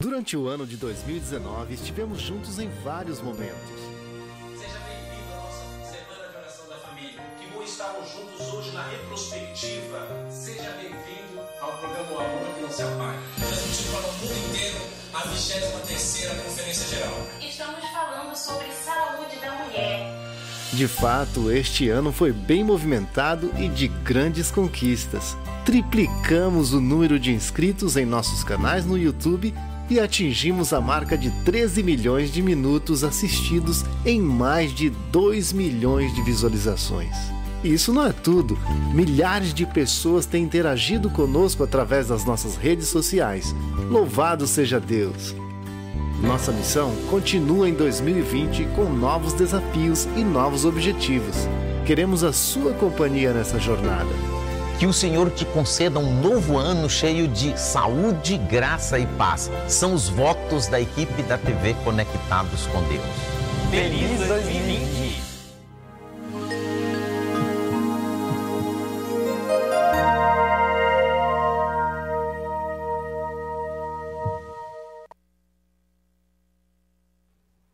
Durante o ano de 2019, estivemos juntos em vários momentos. Seja bem-vindo à nossa Semana de Oração da Família. Que bom estarmos juntos hoje na retrospectiva. Seja bem-vindo ao programa O Amor que não se apaga. Transmitido para o mundo inteiro a 23ª Conferência Geral. Estamos falando sobre saúde da mulher. De fato, este ano foi bem movimentado e de grandes conquistas. Triplicamos o número de inscritos em nossos canais no YouTube e atingimos a marca de 13 milhões de minutos assistidos em mais de 2 milhões de visualizações. E isso não é tudo. Milhares de pessoas têm interagido conosco através das nossas redes sociais. Louvado seja Deus! Nossa missão continua em 2020 com novos desafios e novos objetivos. Queremos a sua companhia nessa jornada. Que o Senhor te conceda um novo ano cheio de saúde, graça e paz. São os votos da equipe da TV Conectados com Deus. Feliz 2020!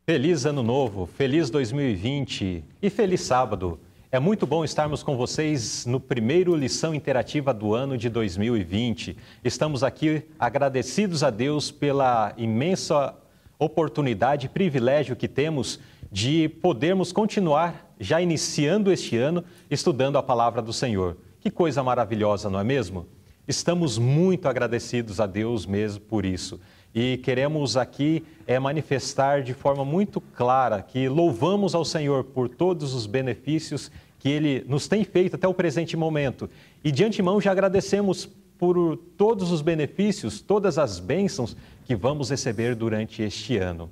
Feliz Ano Novo, feliz 2020 e feliz sábado. É muito bom estarmos com vocês no primeiro lição interativa do ano de 2020. Estamos aqui agradecidos a Deus pela imensa oportunidade e privilégio que temos de podermos continuar, já iniciando este ano, estudando a palavra do Senhor. Que coisa maravilhosa, não é mesmo? Estamos muito agradecidos a Deus mesmo por isso e queremos aqui é, manifestar de forma muito clara que louvamos ao Senhor por todos os benefícios que Ele nos tem feito até o presente momento. E de antemão já agradecemos por todos os benefícios, todas as bênçãos que vamos receber durante este ano.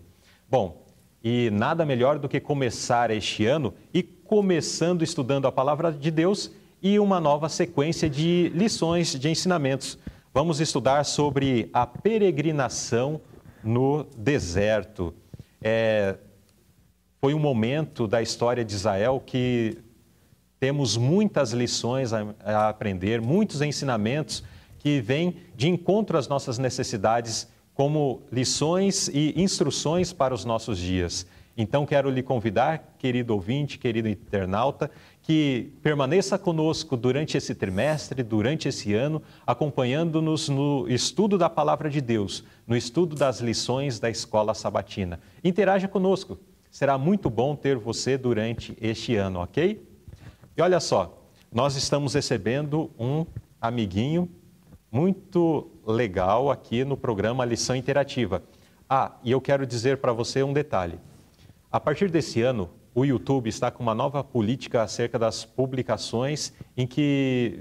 Bom, e nada melhor do que começar este ano e começando estudando a palavra de Deus e uma nova sequência de lições, de ensinamentos vamos estudar sobre a peregrinação no deserto. É, foi um momento da história de Israel que temos muitas lições a, a aprender, muitos ensinamentos que vêm de encontro às nossas necessidades, como lições e instruções para os nossos dias. Então, quero lhe convidar, querido ouvinte, querido internauta, que permaneça conosco durante esse trimestre, durante esse ano, acompanhando-nos no estudo da palavra de Deus, no estudo das lições da escola sabatina. Interaja conosco, será muito bom ter você durante este ano, ok? E olha só, nós estamos recebendo um amiguinho muito legal aqui no programa Lição Interativa. Ah, e eu quero dizer para você um detalhe. A partir desse ano, o YouTube está com uma nova política acerca das publicações em que,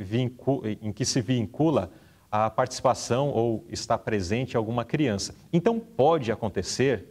em que se vincula a participação ou está presente alguma criança. Então, pode acontecer,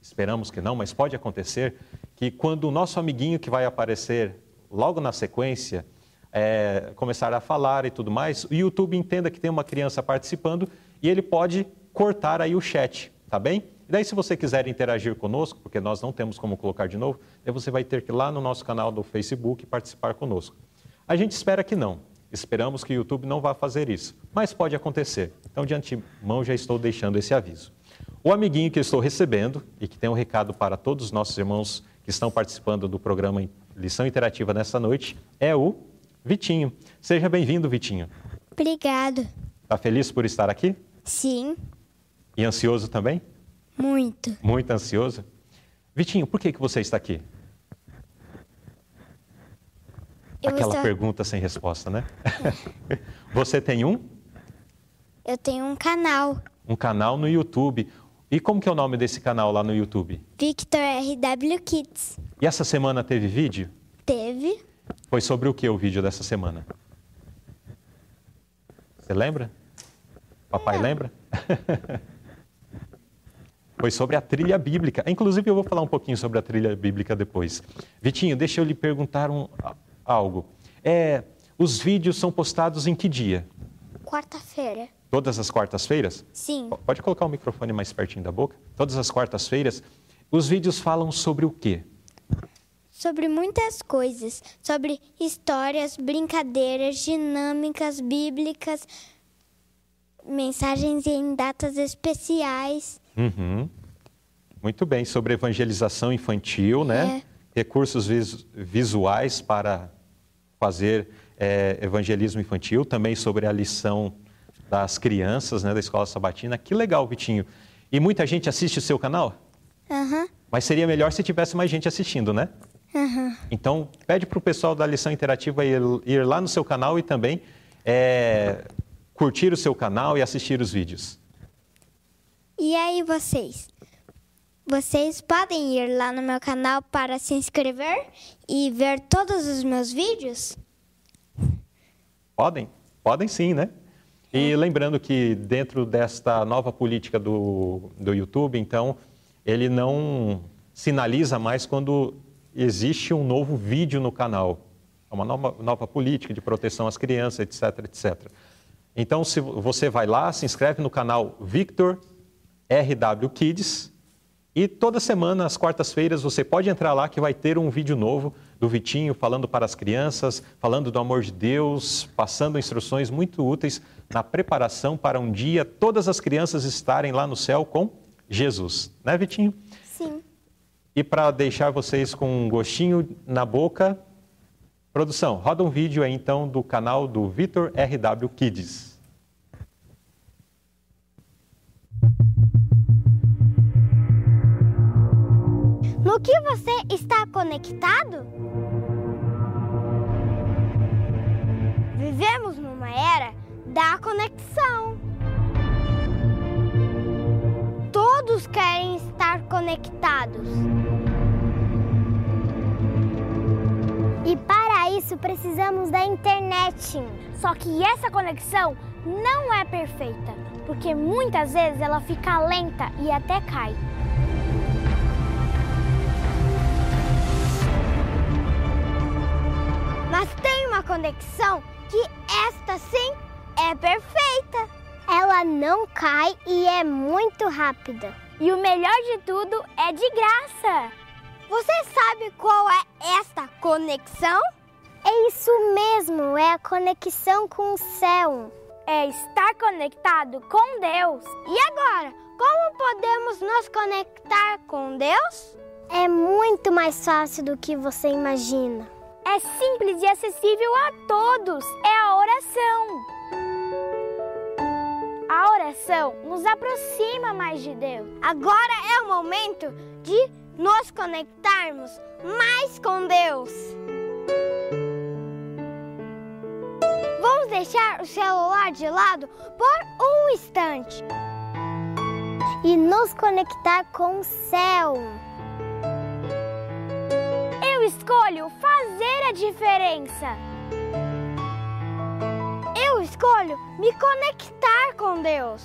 esperamos que não, mas pode acontecer, que quando o nosso amiguinho que vai aparecer logo na sequência é, começar a falar e tudo mais, o YouTube entenda que tem uma criança participando e ele pode cortar aí o chat, tá bem? E daí, se você quiser interagir conosco, porque nós não temos como colocar de novo, daí você vai ter que ir lá no nosso canal do Facebook participar conosco. A gente espera que não. Esperamos que o YouTube não vá fazer isso, mas pode acontecer. Então, de antemão, já estou deixando esse aviso. O amiguinho que eu estou recebendo e que tem um recado para todos os nossos irmãos que estão participando do programa Lição Interativa nessa noite é o Vitinho. Seja bem-vindo, Vitinho. Obrigado. Está feliz por estar aqui? Sim. E ansioso também? Muito. Muito ansioso? Vitinho, por que, que você está aqui? Eu Aquela estou- pergunta sem resposta, né? você tem um? Eu tenho um canal, Um canal no YouTube. E como que é o nome desse canal lá no YouTube? Victor RW Kids. E essa semana teve vídeo? Teve Foi sobre o que o vídeo dessa semana? Você lembra? Papai lembra? Foi sobre a trilha bíblica. Inclusive, eu vou falar um pouquinho sobre a trilha bíblica depois. Vitinho, deixa eu lhe perguntar um- algo. É, os vídeos são postados em que dia? quarta-feira. Todas as quartas-feiras? Sim, Pode colocar o microfone mais pertinho da boca? Todas as quartas-feiras. Os vídeos falam sobre o quê? sobre muitas coisas, sobre histórias, brincadeiras, dinâmicas bíblicas, mensagens em datas especiais Uhum. Muito bem, sobre evangelização infantil, né? É. Recursos vis- visuais para fazer é, evangelismo infantil, também sobre a lição das crianças, né, da escola sabatina. Que legal, Vitinho. E muita gente assiste o seu canal? Aham. Mas seria melhor se tivesse mais gente assistindo, né? Então, pede para o pessoal da lição interativa ir, ir lá no seu canal e também é, curtir o seu canal e assistir os vídeos. E aí, vocês? Vocês podem ir lá no meu canal para se inscrever e ver todos os meus vídeos? Podem? Podem sim, né? E lembrando que dentro desta nova política do, do YouTube, então, ele não sinaliza mais quando existe um novo vídeo no canal. É uma nova, nova política de proteção às crianças, etc, etc. Então, se você vai lá, se inscreve no canal Victor RW Kids e toda semana, às quartas-feiras, você pode entrar lá que vai ter um vídeo novo do Vitinho falando para as crianças, falando do amor de Deus, passando instruções muito úteis na preparação para um dia todas as crianças estarem lá no céu com Jesus. Né, Vitinho? Sim. E para deixar vocês com um gostinho na boca, produção, roda um vídeo aí então do canal do Vitor RW Kids. No que você está conectado? Vivemos numa era da conexão. Todos querem estar conectados. E para isso precisamos da internet. Só que essa conexão não é perfeita, porque muitas vezes ela fica lenta e até cai. Mas tem uma conexão que esta sim é perfeita. Ela não cai e é muito rápida. E o melhor de tudo é de graça. Você sabe qual é esta conexão? É isso mesmo, é a conexão com o céu. É estar conectado com Deus. E agora, como podemos nos conectar com Deus? É muito mais fácil do que você imagina. É simples e acessível a todos. É a oração. A oração nos aproxima mais de Deus. Agora é o momento de nos conectarmos mais com Deus. Vamos deixar o celular de lado por um instante e nos conectar com o céu. Eu escolho fazer a diferença. Eu escolho me conectar com Deus.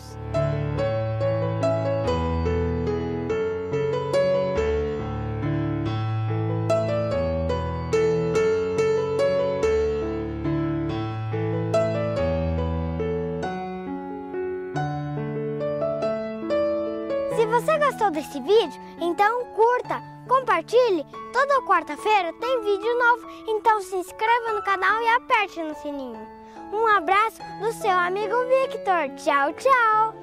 Se você gostou desse vídeo, então curta, compartilhe. Toda quarta-feira tem vídeo novo, então se inscreva no canal e aperte no sininho. Um abraço do seu amigo Victor. Tchau, tchau.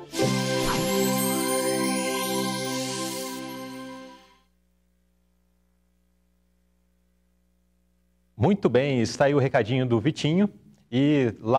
Muito bem, está aí o recadinho do Vitinho. E lá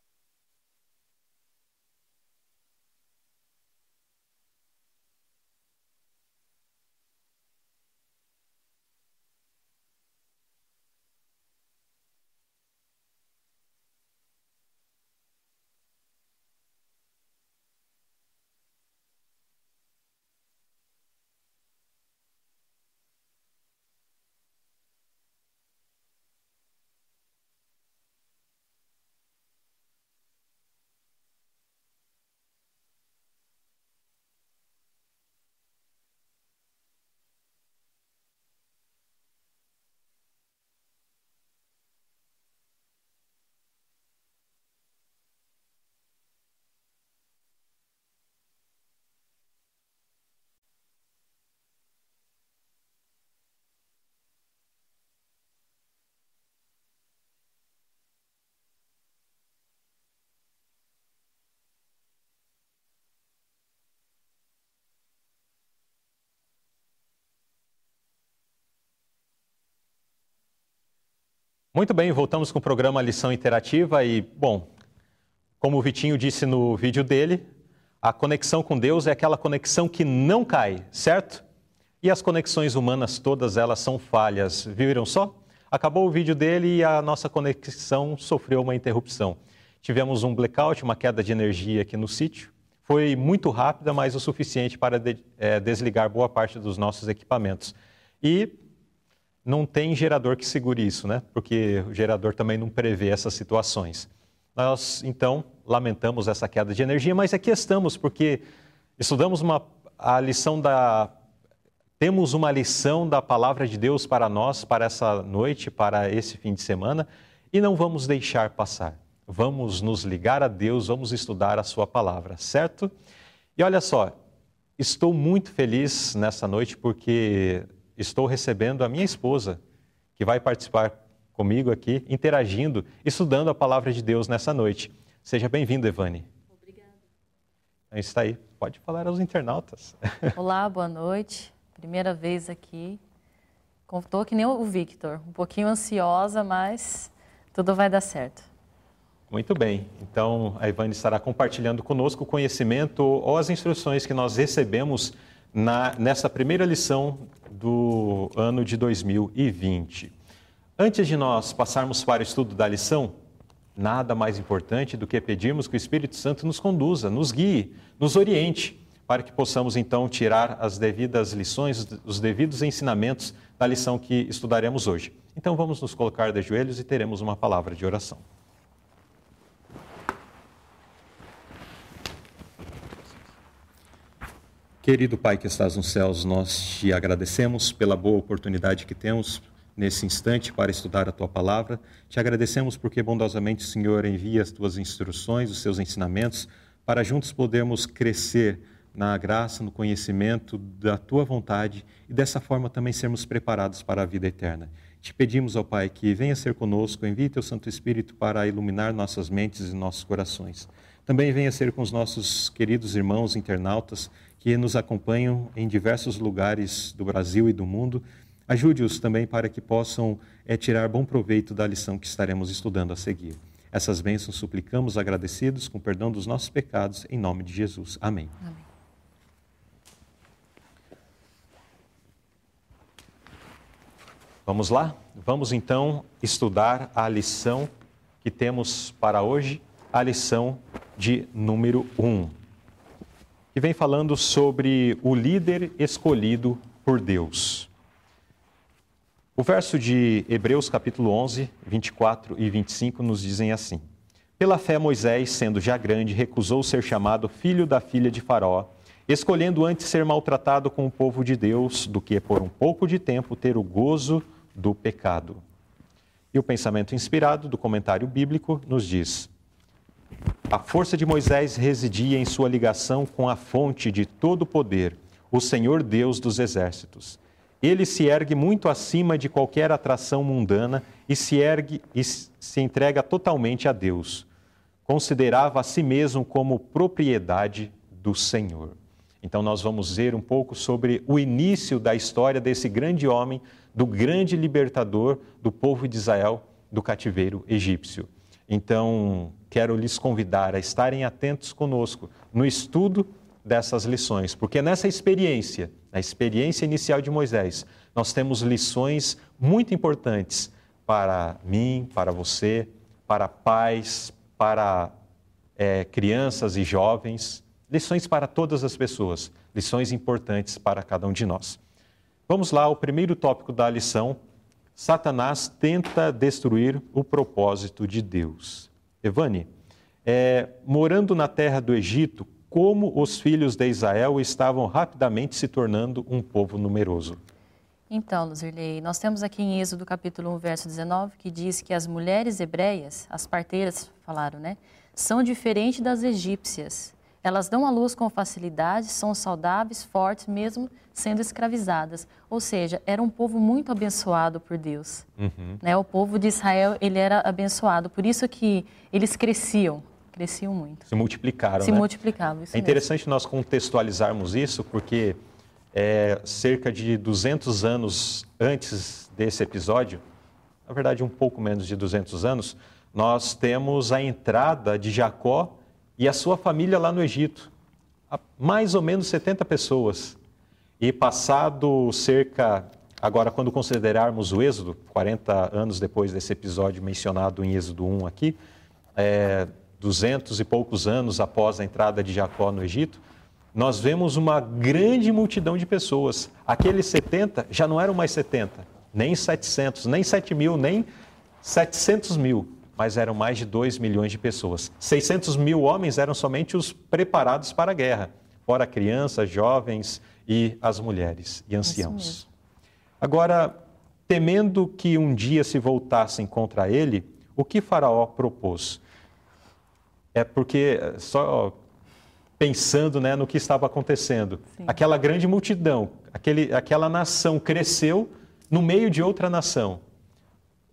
Muito bem, voltamos com o programa Lição Interativa e, bom, como o Vitinho disse no vídeo dele, a conexão com Deus é aquela conexão que não cai, certo? E as conexões humanas, todas elas são falhas. Viram só? Acabou o vídeo dele e a nossa conexão sofreu uma interrupção. Tivemos um blackout, uma queda de energia aqui no sítio. Foi muito rápida, mas o suficiente para de, é, desligar boa parte dos nossos equipamentos. E não tem gerador que segure isso, né? Porque o gerador também não prevê essas situações. Nós, então, lamentamos essa queda de energia, mas aqui estamos porque estudamos uma, a lição da. Temos uma lição da palavra de Deus para nós, para essa noite, para esse fim de semana, e não vamos deixar passar. Vamos nos ligar a Deus, vamos estudar a Sua palavra, certo? E olha só, estou muito feliz nessa noite porque estou recebendo a minha esposa, que vai participar comigo aqui, interagindo, estudando a palavra de Deus nessa noite. Seja bem-vindo, Evane. Obrigada. Então, está aí, pode falar aos internautas. Olá, boa noite. Primeira vez aqui. Estou que nem o Victor, um pouquinho ansiosa, mas tudo vai dar certo. Muito bem. Então, a Ivane estará compartilhando conosco o conhecimento ou as instruções que nós recebemos na, nessa primeira lição do ano de 2020. Antes de nós passarmos para o estudo da lição, nada mais importante do que pedirmos que o Espírito Santo nos conduza, nos guie, nos oriente, para que possamos então tirar as devidas lições, os devidos ensinamentos da lição que estudaremos hoje. Então vamos nos colocar de joelhos e teremos uma palavra de oração. Querido Pai que estás nos céus, nós te agradecemos pela boa oportunidade que temos nesse instante para estudar a tua palavra. Te agradecemos porque bondosamente, Senhor, envia as tuas instruções, os seus ensinamentos, para juntos podermos crescer na graça, no conhecimento da tua vontade e dessa forma também sermos preparados para a vida eterna. Te pedimos, ó Pai, que venha ser conosco, envie teu Santo Espírito para iluminar nossas mentes e nossos corações. Também venha ser com os nossos queridos irmãos internautas que nos acompanham em diversos lugares do Brasil e do mundo. Ajude-os também para que possam é, tirar bom proveito da lição que estaremos estudando a seguir. Essas bênçãos suplicamos agradecidos com perdão dos nossos pecados, em nome de Jesus. Amém. Amém. Vamos lá? Vamos então estudar a lição que temos para hoje, a lição de número 1. Um que vem falando sobre o líder escolhido por Deus. O verso de Hebreus, capítulo 11, 24 e 25, nos dizem assim: Pela fé, Moisés, sendo já grande, recusou ser chamado filho da filha de Faraó, escolhendo antes ser maltratado com o povo de Deus do que por um pouco de tempo ter o gozo do pecado. E o pensamento inspirado do comentário bíblico nos diz: a força de Moisés residia em sua ligação com a fonte de todo o poder, o Senhor Deus dos exércitos. Ele se ergue muito acima de qualquer atração mundana e se ergue e se entrega totalmente a Deus. Considerava a si mesmo como propriedade do Senhor. Então nós vamos ver um pouco sobre o início da história desse grande homem, do grande libertador do povo de Israel do cativeiro egípcio. Então, quero lhes convidar a estarem atentos conosco no estudo dessas lições, porque nessa experiência, na experiência inicial de Moisés, nós temos lições muito importantes para mim, para você, para pais, para é, crianças e jovens, lições para todas as pessoas, lições importantes para cada um de nós. Vamos lá, o primeiro tópico da lição Satanás tenta destruir o propósito de Deus. Evane, é, morando na terra do Egito, como os filhos de Israel estavam rapidamente se tornando um povo numeroso? Então, Luzirley, nós temos aqui em Êxodo capítulo 1, verso 19, que diz que as mulheres hebreias, as parteiras falaram, né, são diferentes das egípcias. Elas dão à luz com facilidade, são saudáveis, fortes, mesmo sendo escravizadas. Ou seja, era um povo muito abençoado por Deus. Uhum. Né? O povo de Israel, ele era abençoado. Por isso que eles cresciam, cresciam muito. Se multiplicaram, Se né? multiplicavam, É interessante mesmo. nós contextualizarmos isso, porque é, cerca de 200 anos antes desse episódio, na verdade um pouco menos de 200 anos, nós temos a entrada de Jacó e a sua família lá no Egito. Mais ou menos 70 pessoas. E passado cerca, agora quando considerarmos o Êxodo, 40 anos depois desse episódio mencionado em Êxodo 1 aqui, é, 200 e poucos anos após a entrada de Jacó no Egito, nós vemos uma grande multidão de pessoas. Aqueles 70 já não eram mais 70, nem 700, nem 7 mil, nem 700 mil, mas eram mais de 2 milhões de pessoas. 600 mil homens eram somente os preparados para a guerra, fora crianças, jovens e as mulheres e anciãos. Agora, temendo que um dia se voltassem contra ele, o que Faraó propôs? É porque, só pensando né, no que estava acontecendo, Sim. aquela grande multidão, aquele, aquela nação cresceu no meio de outra nação.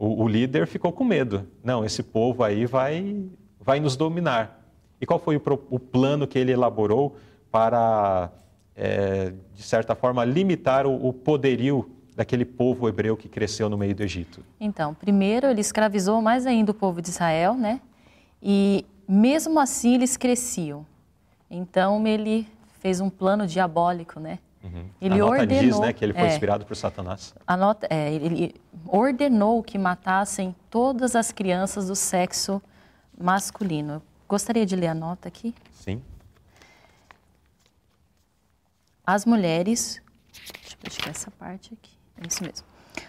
O, o líder ficou com medo. Não, esse povo aí vai, vai nos dominar. E qual foi o, o plano que ele elaborou para é, de certa forma, limitar o, o poderio daquele povo hebreu que cresceu no meio do Egito? Então, primeiro ele escravizou mais ainda o povo de Israel, né? E mesmo assim eles cresciam. Então ele fez um plano diabólico, né? Uhum. Ele a nota ordenou, diz, né, que ele foi é, inspirado por Satanás. A nota, é, ele ordenou que matassem todas as crianças do sexo masculino. Gostaria de ler a nota aqui? Sim. As mulheres, deixa eu tirar essa parte aqui, é isso mesmo.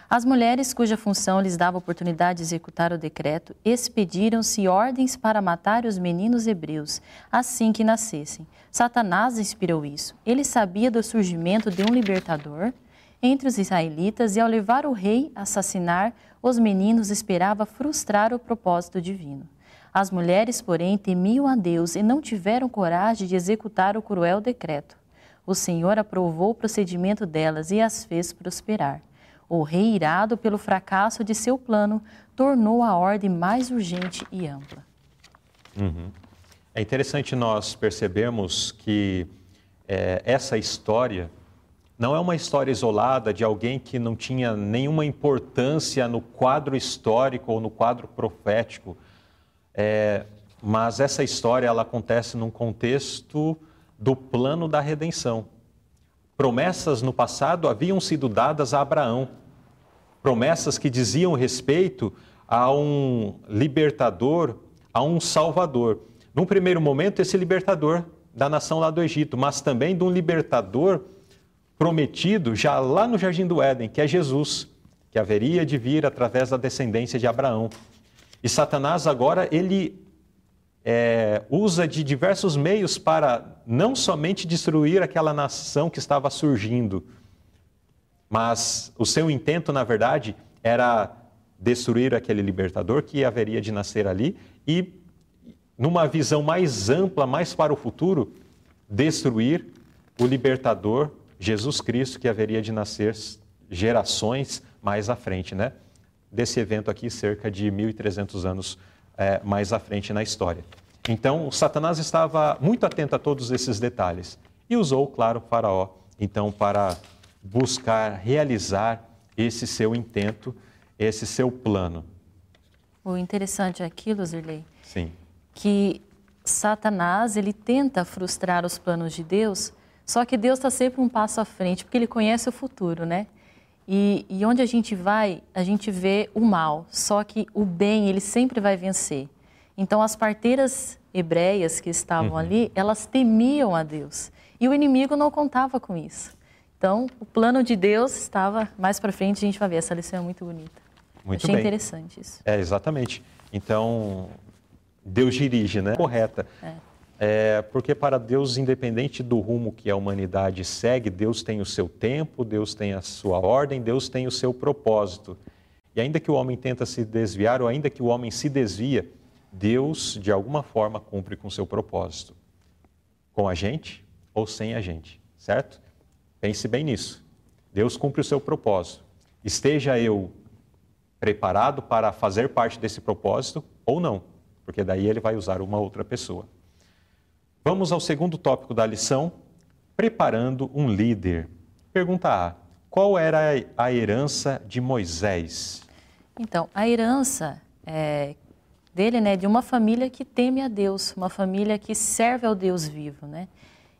As mulheres cuja função lhes dava oportunidade de executar o decreto expediram-se ordens para matar os meninos hebreus assim que nascessem. Satanás inspirou isso. Ele sabia do surgimento de um libertador entre os israelitas e, ao levar o rei a assassinar os meninos, esperava frustrar o propósito divino. As mulheres, porém, temiam a Deus e não tiveram coragem de executar o cruel decreto o Senhor aprovou o procedimento delas e as fez prosperar. O rei, irado pelo fracasso de seu plano, tornou a ordem mais urgente e ampla. Uhum. É interessante nós percebermos que é, essa história não é uma história isolada de alguém que não tinha nenhuma importância no quadro histórico ou no quadro profético, é, mas essa história ela acontece num contexto do plano da redenção. Promessas no passado haviam sido dadas a Abraão, promessas que diziam respeito a um libertador, a um salvador. Num primeiro momento, esse libertador da nação lá do Egito, mas também de um libertador prometido já lá no Jardim do Éden, que é Jesus, que haveria de vir através da descendência de Abraão. E Satanás agora ele é, usa de diversos meios para não somente destruir aquela nação que estava surgindo, mas o seu intento, na verdade, era destruir aquele libertador que haveria de nascer ali e, numa visão mais ampla, mais para o futuro, destruir o libertador Jesus Cristo que haveria de nascer gerações mais à frente, né? Desse evento aqui, cerca de 1.300 anos é, mais à frente na história. Então, Satanás estava muito atento a todos esses detalhes e usou, claro, o Faraó, então, para buscar realizar esse seu intento, esse seu plano. O interessante aqui, Luzirley, Sim. que Satanás ele tenta frustrar os planos de Deus, só que Deus está sempre um passo à frente, porque ele conhece o futuro, né? E, e, onde a gente vai, a gente vê o mal, só que o bem, ele sempre vai vencer. Então, as parteiras hebreias que estavam uhum. ali, elas temiam a Deus. E o inimigo não contava com isso. Então, o plano de Deus estava mais para frente, a gente vai ver. Essa lição é muito bonita. Muito Achei bem. interessante isso. É, exatamente. Então, Deus dirige, né? Correta. É. É, porque para Deus, independente do rumo que a humanidade segue, Deus tem o seu tempo, Deus tem a sua ordem, Deus tem o seu propósito. E ainda que o homem tenta se desviar, ou ainda que o homem se desvia, Deus, de alguma forma, cumpre com o seu propósito. Com a gente ou sem a gente, certo? Pense bem nisso. Deus cumpre o seu propósito. Esteja eu preparado para fazer parte desse propósito ou não, porque daí ele vai usar uma outra pessoa. Vamos ao segundo tópico da lição: preparando um líder. Pergunta A: qual era a herança de Moisés? Então, a herança é, dele, né, de uma família que teme a Deus, uma família que serve ao Deus vivo, né?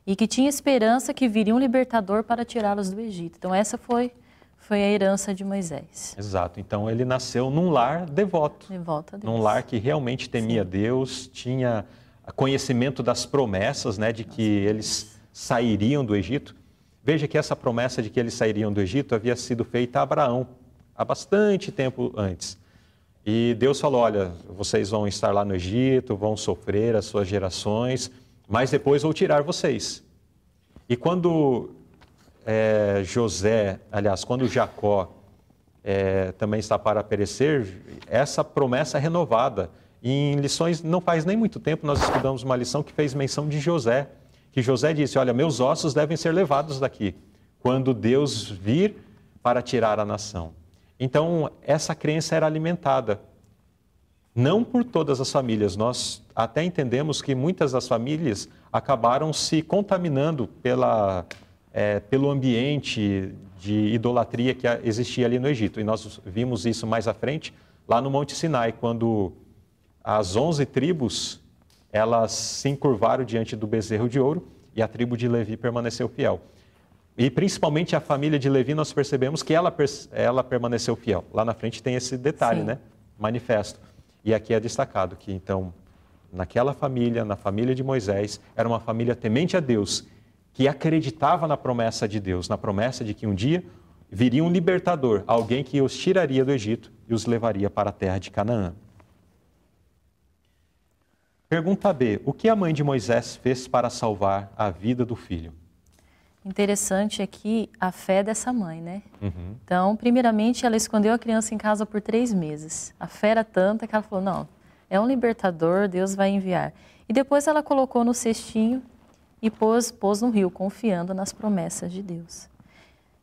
E que tinha esperança que viria um libertador para tirá-los do Egito. Então, essa foi foi a herança de Moisés. Exato. Então ele nasceu num lar devoto. Devoto a Deus. Num lar que realmente temia Sim. Deus, tinha conhecimento das promessas, né, de que eles sairiam do Egito. Veja que essa promessa de que eles sairiam do Egito havia sido feita a Abraão há bastante tempo antes. E Deus falou: olha, vocês vão estar lá no Egito, vão sofrer as suas gerações, mas depois vou tirar vocês. E quando é, José, aliás, quando Jacó é, também está para perecer, essa promessa é renovada. Em lições, não faz nem muito tempo, nós estudamos uma lição que fez menção de José, que José disse: Olha, meus ossos devem ser levados daqui, quando Deus vir para tirar a nação. Então, essa crença era alimentada. Não por todas as famílias, nós até entendemos que muitas das famílias acabaram se contaminando pela é, pelo ambiente de idolatria que existia ali no Egito. E nós vimos isso mais à frente, lá no Monte Sinai, quando as onze tribos elas se encurvaram diante do bezerro de ouro e a tribo de Levi permaneceu fiel. E principalmente a família de Levi, nós percebemos que ela, ela permaneceu fiel. Lá na frente tem esse detalhe, Sim. né? Manifesto. E aqui é destacado que, então, naquela família, na família de Moisés, era uma família temente a Deus que acreditava na promessa de Deus, na promessa de que um dia viria um libertador, alguém que os tiraria do Egito e os levaria para a terra de Canaã. Pergunta B: O que a mãe de Moisés fez para salvar a vida do filho? Interessante aqui a fé dessa mãe, né? Uhum. Então, primeiramente, ela escondeu a criança em casa por três meses. A fé era tanta que ela falou: não, é um libertador, Deus vai enviar. E depois ela colocou no cestinho e pôs, pôs no rio, confiando nas promessas de Deus.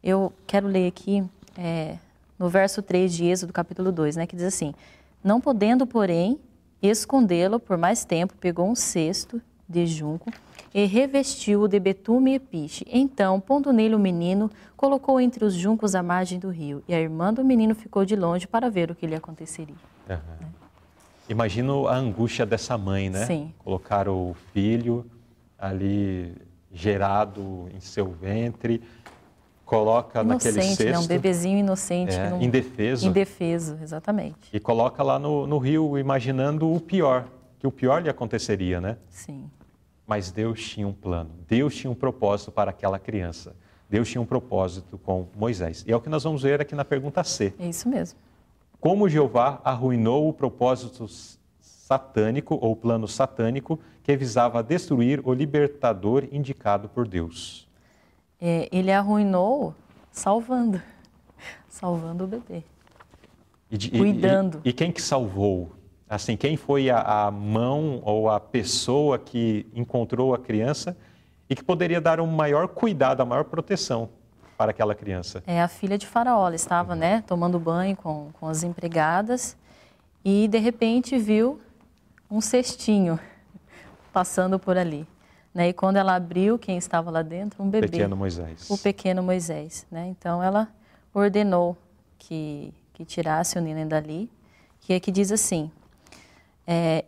Eu quero ler aqui é, no verso 3 de Êxodo, capítulo 2, né, que diz assim: Não podendo, porém, escondê-lo por mais tempo, pegou um cesto de junco e revestiu-o de betume e piche. Então, pondo nele o menino, colocou entre os juncos à margem do rio. E a irmã do menino ficou de longe para ver o que lhe aconteceria. Uhum. Né? Imagino a angústia dessa mãe, né? Sim. Colocar o filho ali gerado em seu ventre, coloca inocente, naquele cesto. Né? Um bebezinho inocente. É, num... Indefeso. Indefeso, exatamente. E coloca lá no, no rio, imaginando o pior, que o pior lhe aconteceria, né? Sim. Mas Deus tinha um plano, Deus tinha um propósito para aquela criança. Deus tinha um propósito com Moisés. E é o que nós vamos ver aqui na pergunta C. É isso mesmo. Como Jeová arruinou o propósito satânico ou plano satânico que visava destruir o libertador indicado por Deus. É, ele arruinou salvando, salvando o bebê, e cuidando. E, e, quem que salvou? Assim, quem foi a, a mão ou a pessoa que encontrou a criança e que poderia dar um maior cuidado, a maior proteção para aquela criança? É a filha de Faraó. Ela estava, né, tomando banho com, com as empregadas e de repente viu um cestinho passando por ali. Né? E quando ela abriu, quem estava lá dentro? Um bebê. Pequeno Moisés. O pequeno Moisés. Né? Então ela ordenou que, que tirasse o neném dali, que é que diz assim: é,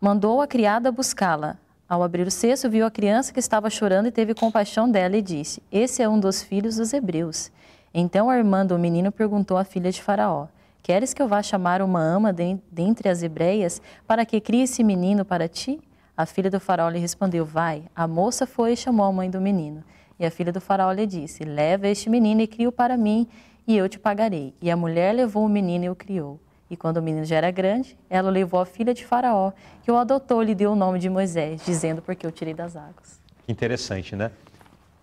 mandou a criada buscá-la. Ao abrir o cesto, viu a criança que estava chorando e teve compaixão dela e disse: Esse é um dos filhos dos hebreus. Então a irmã do menino perguntou à filha de Faraó: Queres que eu vá chamar uma ama dentre as hebreias para que crie esse menino para ti? A filha do faraó lhe respondeu: Vai. A moça foi e chamou a mãe do menino. E a filha do faraó lhe disse: Leva este menino e cria-o para mim, e eu te pagarei. E a mulher levou o menino e o criou. E quando o menino já era grande, ela levou à filha de Faraó, que o adotou e lhe deu o nome de Moisés, dizendo: Porque eu tirei das águas. Interessante, né?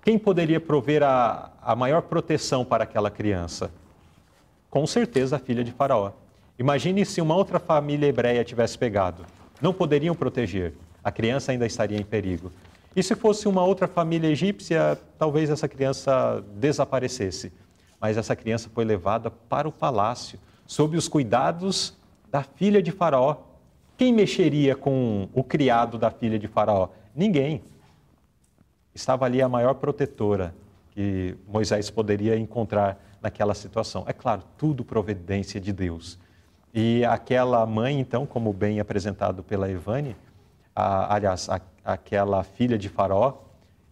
Quem poderia prover a, a maior proteção para aquela criança? com certeza a filha de Faraó. Imagine se uma outra família hebreia tivesse pegado. Não poderiam proteger. A criança ainda estaria em perigo. E se fosse uma outra família egípcia, talvez essa criança desaparecesse. Mas essa criança foi levada para o palácio, sob os cuidados da filha de Faraó. Quem mexeria com o criado da filha de Faraó? Ninguém. Estava ali a maior protetora que Moisés poderia encontrar naquela situação. É claro, tudo providência de Deus. E aquela mãe, então, como bem apresentado pela Ivane, a, aliás, a, aquela filha de Faraó,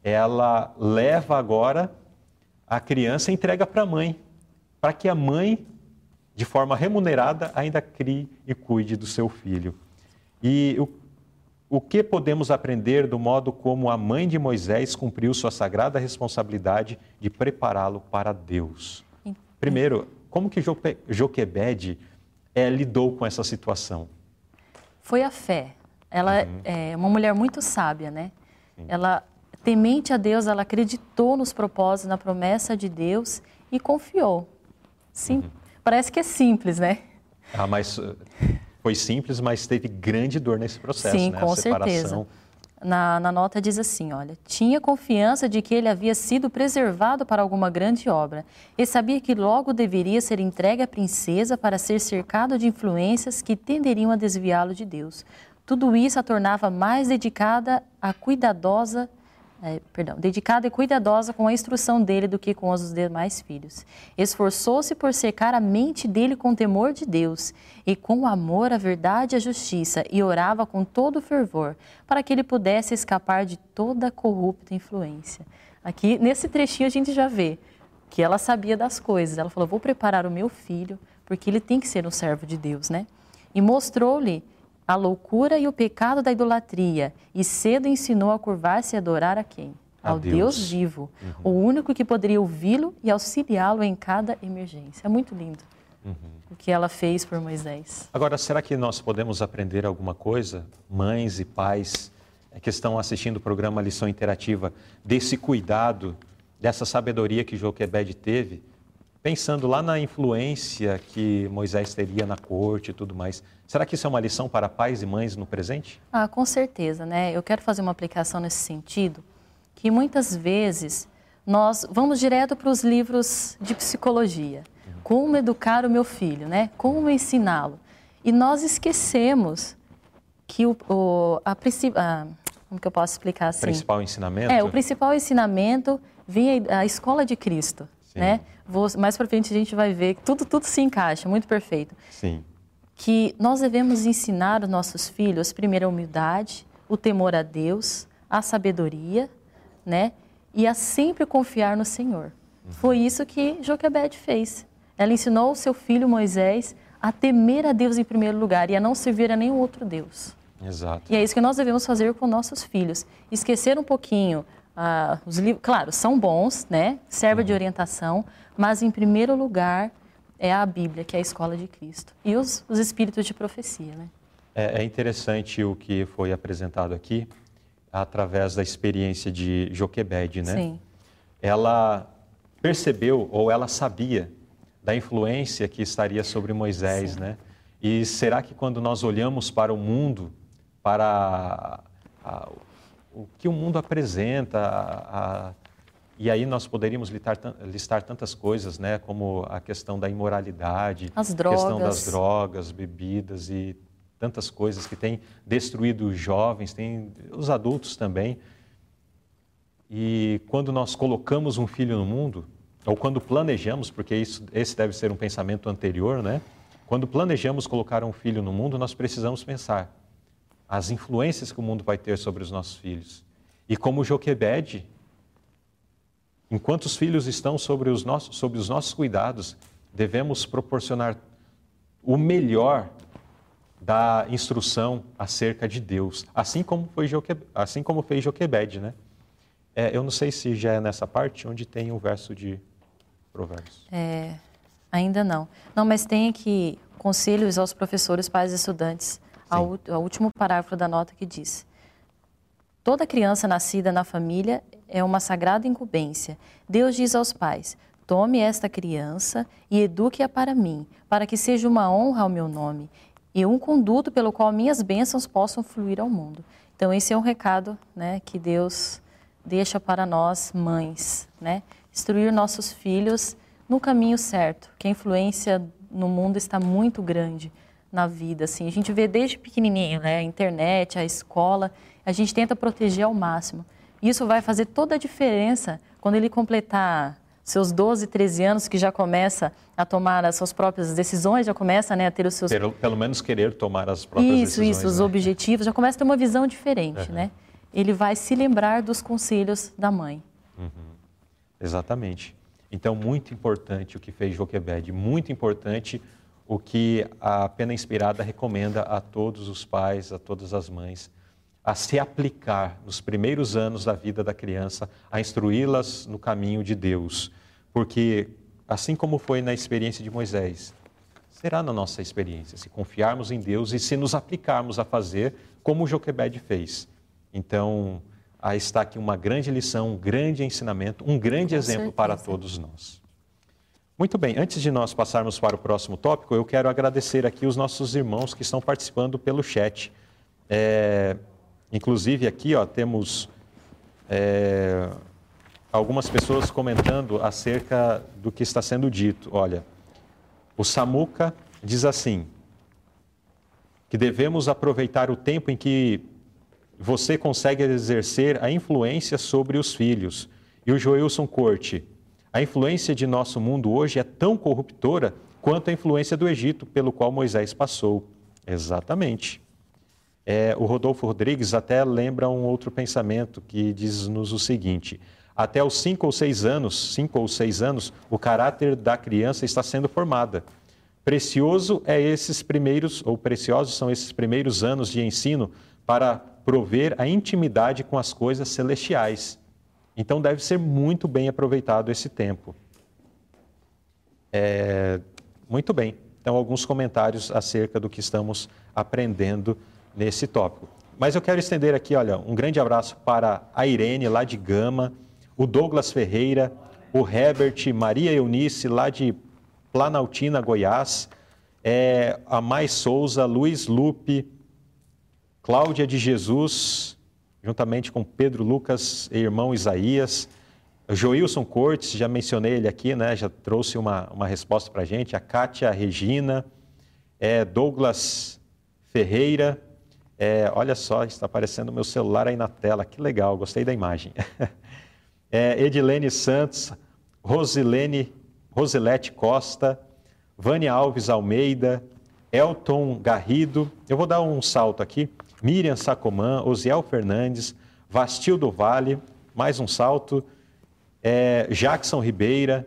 ela leva agora a criança e entrega para a mãe, para que a mãe, de forma remunerada, ainda crie e cuide do seu filho. E o, o que podemos aprender do modo como a mãe de Moisés cumpriu sua sagrada responsabilidade de prepará-lo para Deus? Primeiro, como que Joquebede é, lidou com essa situação? Foi a fé. Ela uhum. é uma mulher muito sábia, né? Sim. Ela, temente a Deus, ela acreditou nos propósitos, na promessa de Deus e confiou. Sim, uhum. parece que é simples, né? Ah, mas uh, foi simples, mas teve grande dor nesse processo, Sim, né? com certeza. Na, na, nota diz assim, olha, tinha confiança de que ele havia sido preservado para alguma grande obra e sabia que logo deveria ser entregue à princesa para ser cercado de influências que tenderiam a desviá-lo de Deus. Tudo isso a tornava mais dedicada a cuidadosa é, perdão, dedicada e cuidadosa com a instrução dele do que com os demais filhos. Esforçou-se por cercar a mente dele com temor de Deus e com amor à verdade e à justiça, e orava com todo fervor para que ele pudesse escapar de toda corrupta influência. Aqui, nesse trechinho, a gente já vê que ela sabia das coisas. Ela falou: Vou preparar o meu filho, porque ele tem que ser um servo de Deus, né? E mostrou-lhe a loucura e o pecado da idolatria, e cedo ensinou a curvar-se e adorar a quem? Ao Deus. Deus. vivo, uhum. o único que poderia ouvi-lo e auxiliá-lo em cada emergência. É muito lindo uhum. o que ela fez por Moisés. Agora, será que nós podemos aprender alguma coisa, mães e pais eh, que estão assistindo o programa Lição Interativa, desse cuidado, dessa sabedoria que Joquebed teve? Pensando lá na influência que Moisés teria na corte e tudo mais, será que isso é uma lição para pais e mães no presente? Ah, com certeza, né? Eu quero fazer uma aplicação nesse sentido, que muitas vezes nós vamos direto para os livros de psicologia. Como educar o meu filho, né? Como ensiná-lo. E nós esquecemos que o, o a, a, como que eu posso explicar assim? O principal ensinamento? É, o principal ensinamento vem a, a escola de Cristo, Sim. né? Vou, mais para frente a gente vai ver que tudo, tudo se encaixa, muito perfeito. Sim. Que nós devemos ensinar os nossos filhos, primeiro, a humildade, o temor a Deus, a sabedoria, né? E a sempre confiar no Senhor. Uhum. Foi isso que Joquebede fez. Ela ensinou o seu filho Moisés a temer a Deus em primeiro lugar e a não servir a nenhum outro Deus. Exato. E é isso que nós devemos fazer com nossos filhos. Esquecer um pouquinho ah, os livros, claro, são bons, né? Serve uhum. de orientação, mas em primeiro lugar é a Bíblia, que é a escola de Cristo. E os, os espíritos de profecia, né? É, é interessante o que foi apresentado aqui, através da experiência de Joquebed, né? Sim. Ela percebeu, ou ela sabia, da influência que estaria sobre Moisés, Sim. né? E será que quando nós olhamos para o mundo, para a, a, o que o mundo apresenta, a, a, e aí nós poderíamos listar, listar, tantas coisas, né, como a questão da imoralidade, a questão das drogas, bebidas e tantas coisas que têm destruído os jovens, tem os adultos também. E quando nós colocamos um filho no mundo, ou quando planejamos, porque isso, esse deve ser um pensamento anterior, né? Quando planejamos colocar um filho no mundo, nós precisamos pensar as influências que o mundo vai ter sobre os nossos filhos. E como Joquebede, enquanto os filhos estão sobre os nossos, sobre os nossos cuidados, devemos proporcionar o melhor da instrução acerca de Deus, assim como, foi Joquebede, assim como fez Joquebede, né? É, eu não sei se já é nessa parte onde tem o verso de Provérbios. É, ainda não. Não, mas tem aqui conselhos aos professores, pais e estudantes ao, ao último parágrafo da nota que diz: Toda criança nascida na família é uma sagrada incumbência. Deus diz aos pais: Tome esta criança e eduque-a para mim, para que seja uma honra ao meu nome e um conduto pelo qual minhas bênçãos possam fluir ao mundo. Então, esse é um recado né, que Deus deixa para nós, mães, né? Instruir nossos filhos no caminho certo, que a influência no mundo está muito grande na vida, assim. A gente vê desde pequenininho, né? A internet, a escola, a gente tenta proteger ao máximo. Isso vai fazer toda a diferença quando ele completar seus 12, 13 anos, que já começa a tomar as suas próprias decisões, já começa né, a ter os seus... Pelo, pelo menos querer tomar as próprias isso, decisões. Isso, isso, os né? objetivos, já começa a ter uma visão diferente, uhum. né? Ele vai se lembrar dos conselhos da mãe. Uhum. Exatamente. Então, muito importante o que fez Joquebed, muito importante o que a Pena Inspirada recomenda a todos os pais, a todas as mães, a se aplicar nos primeiros anos da vida da criança, a instruí-las no caminho de Deus. Porque, assim como foi na experiência de Moisés, será na nossa experiência, se confiarmos em Deus e se nos aplicarmos a fazer como Joquebed fez. Então, aí está aqui uma grande lição, um grande ensinamento, um grande Com exemplo certeza. para todos nós. Muito bem, antes de nós passarmos para o próximo tópico, eu quero agradecer aqui os nossos irmãos que estão participando pelo chat. É, inclusive aqui ó, temos é, algumas pessoas comentando acerca do que está sendo dito. Olha, o Samuca diz assim, que devemos aproveitar o tempo em que você consegue exercer a influência sobre os filhos. E o Joilson Corte, a influência de nosso mundo hoje é tão corruptora quanto a influência do Egito pelo qual Moisés passou. Exatamente. É, o Rodolfo Rodrigues até lembra um outro pensamento que diz-nos o seguinte: até os cinco ou seis anos, cinco ou seis anos, o caráter da criança está sendo formada. Precioso é esses primeiros, ou preciosos são esses primeiros anos de ensino para prover a intimidade com as coisas celestiais. Então deve ser muito bem aproveitado esse tempo. É, muito bem. Então, alguns comentários acerca do que estamos aprendendo nesse tópico. Mas eu quero estender aqui, olha, um grande abraço para a Irene, lá de Gama, o Douglas Ferreira, o Herbert, Maria Eunice, lá de Planaltina, Goiás, é, a Mais Souza, Luiz Lupe, Cláudia de Jesus, juntamente com Pedro Lucas e irmão Isaías, Joilson Cortes, já mencionei ele aqui, né? já trouxe uma, uma resposta para a gente, a Kátia Regina, é, Douglas Ferreira, é, olha só, está aparecendo o meu celular aí na tela, que legal, gostei da imagem. É, Edilene Santos, Rosilene, Rosilete Costa, Vânia Alves Almeida, Elton Garrido, eu vou dar um salto aqui, Miriam Sacomã, Osiel Fernandes, Vastildo Vale, mais um salto, é, Jackson Ribeira,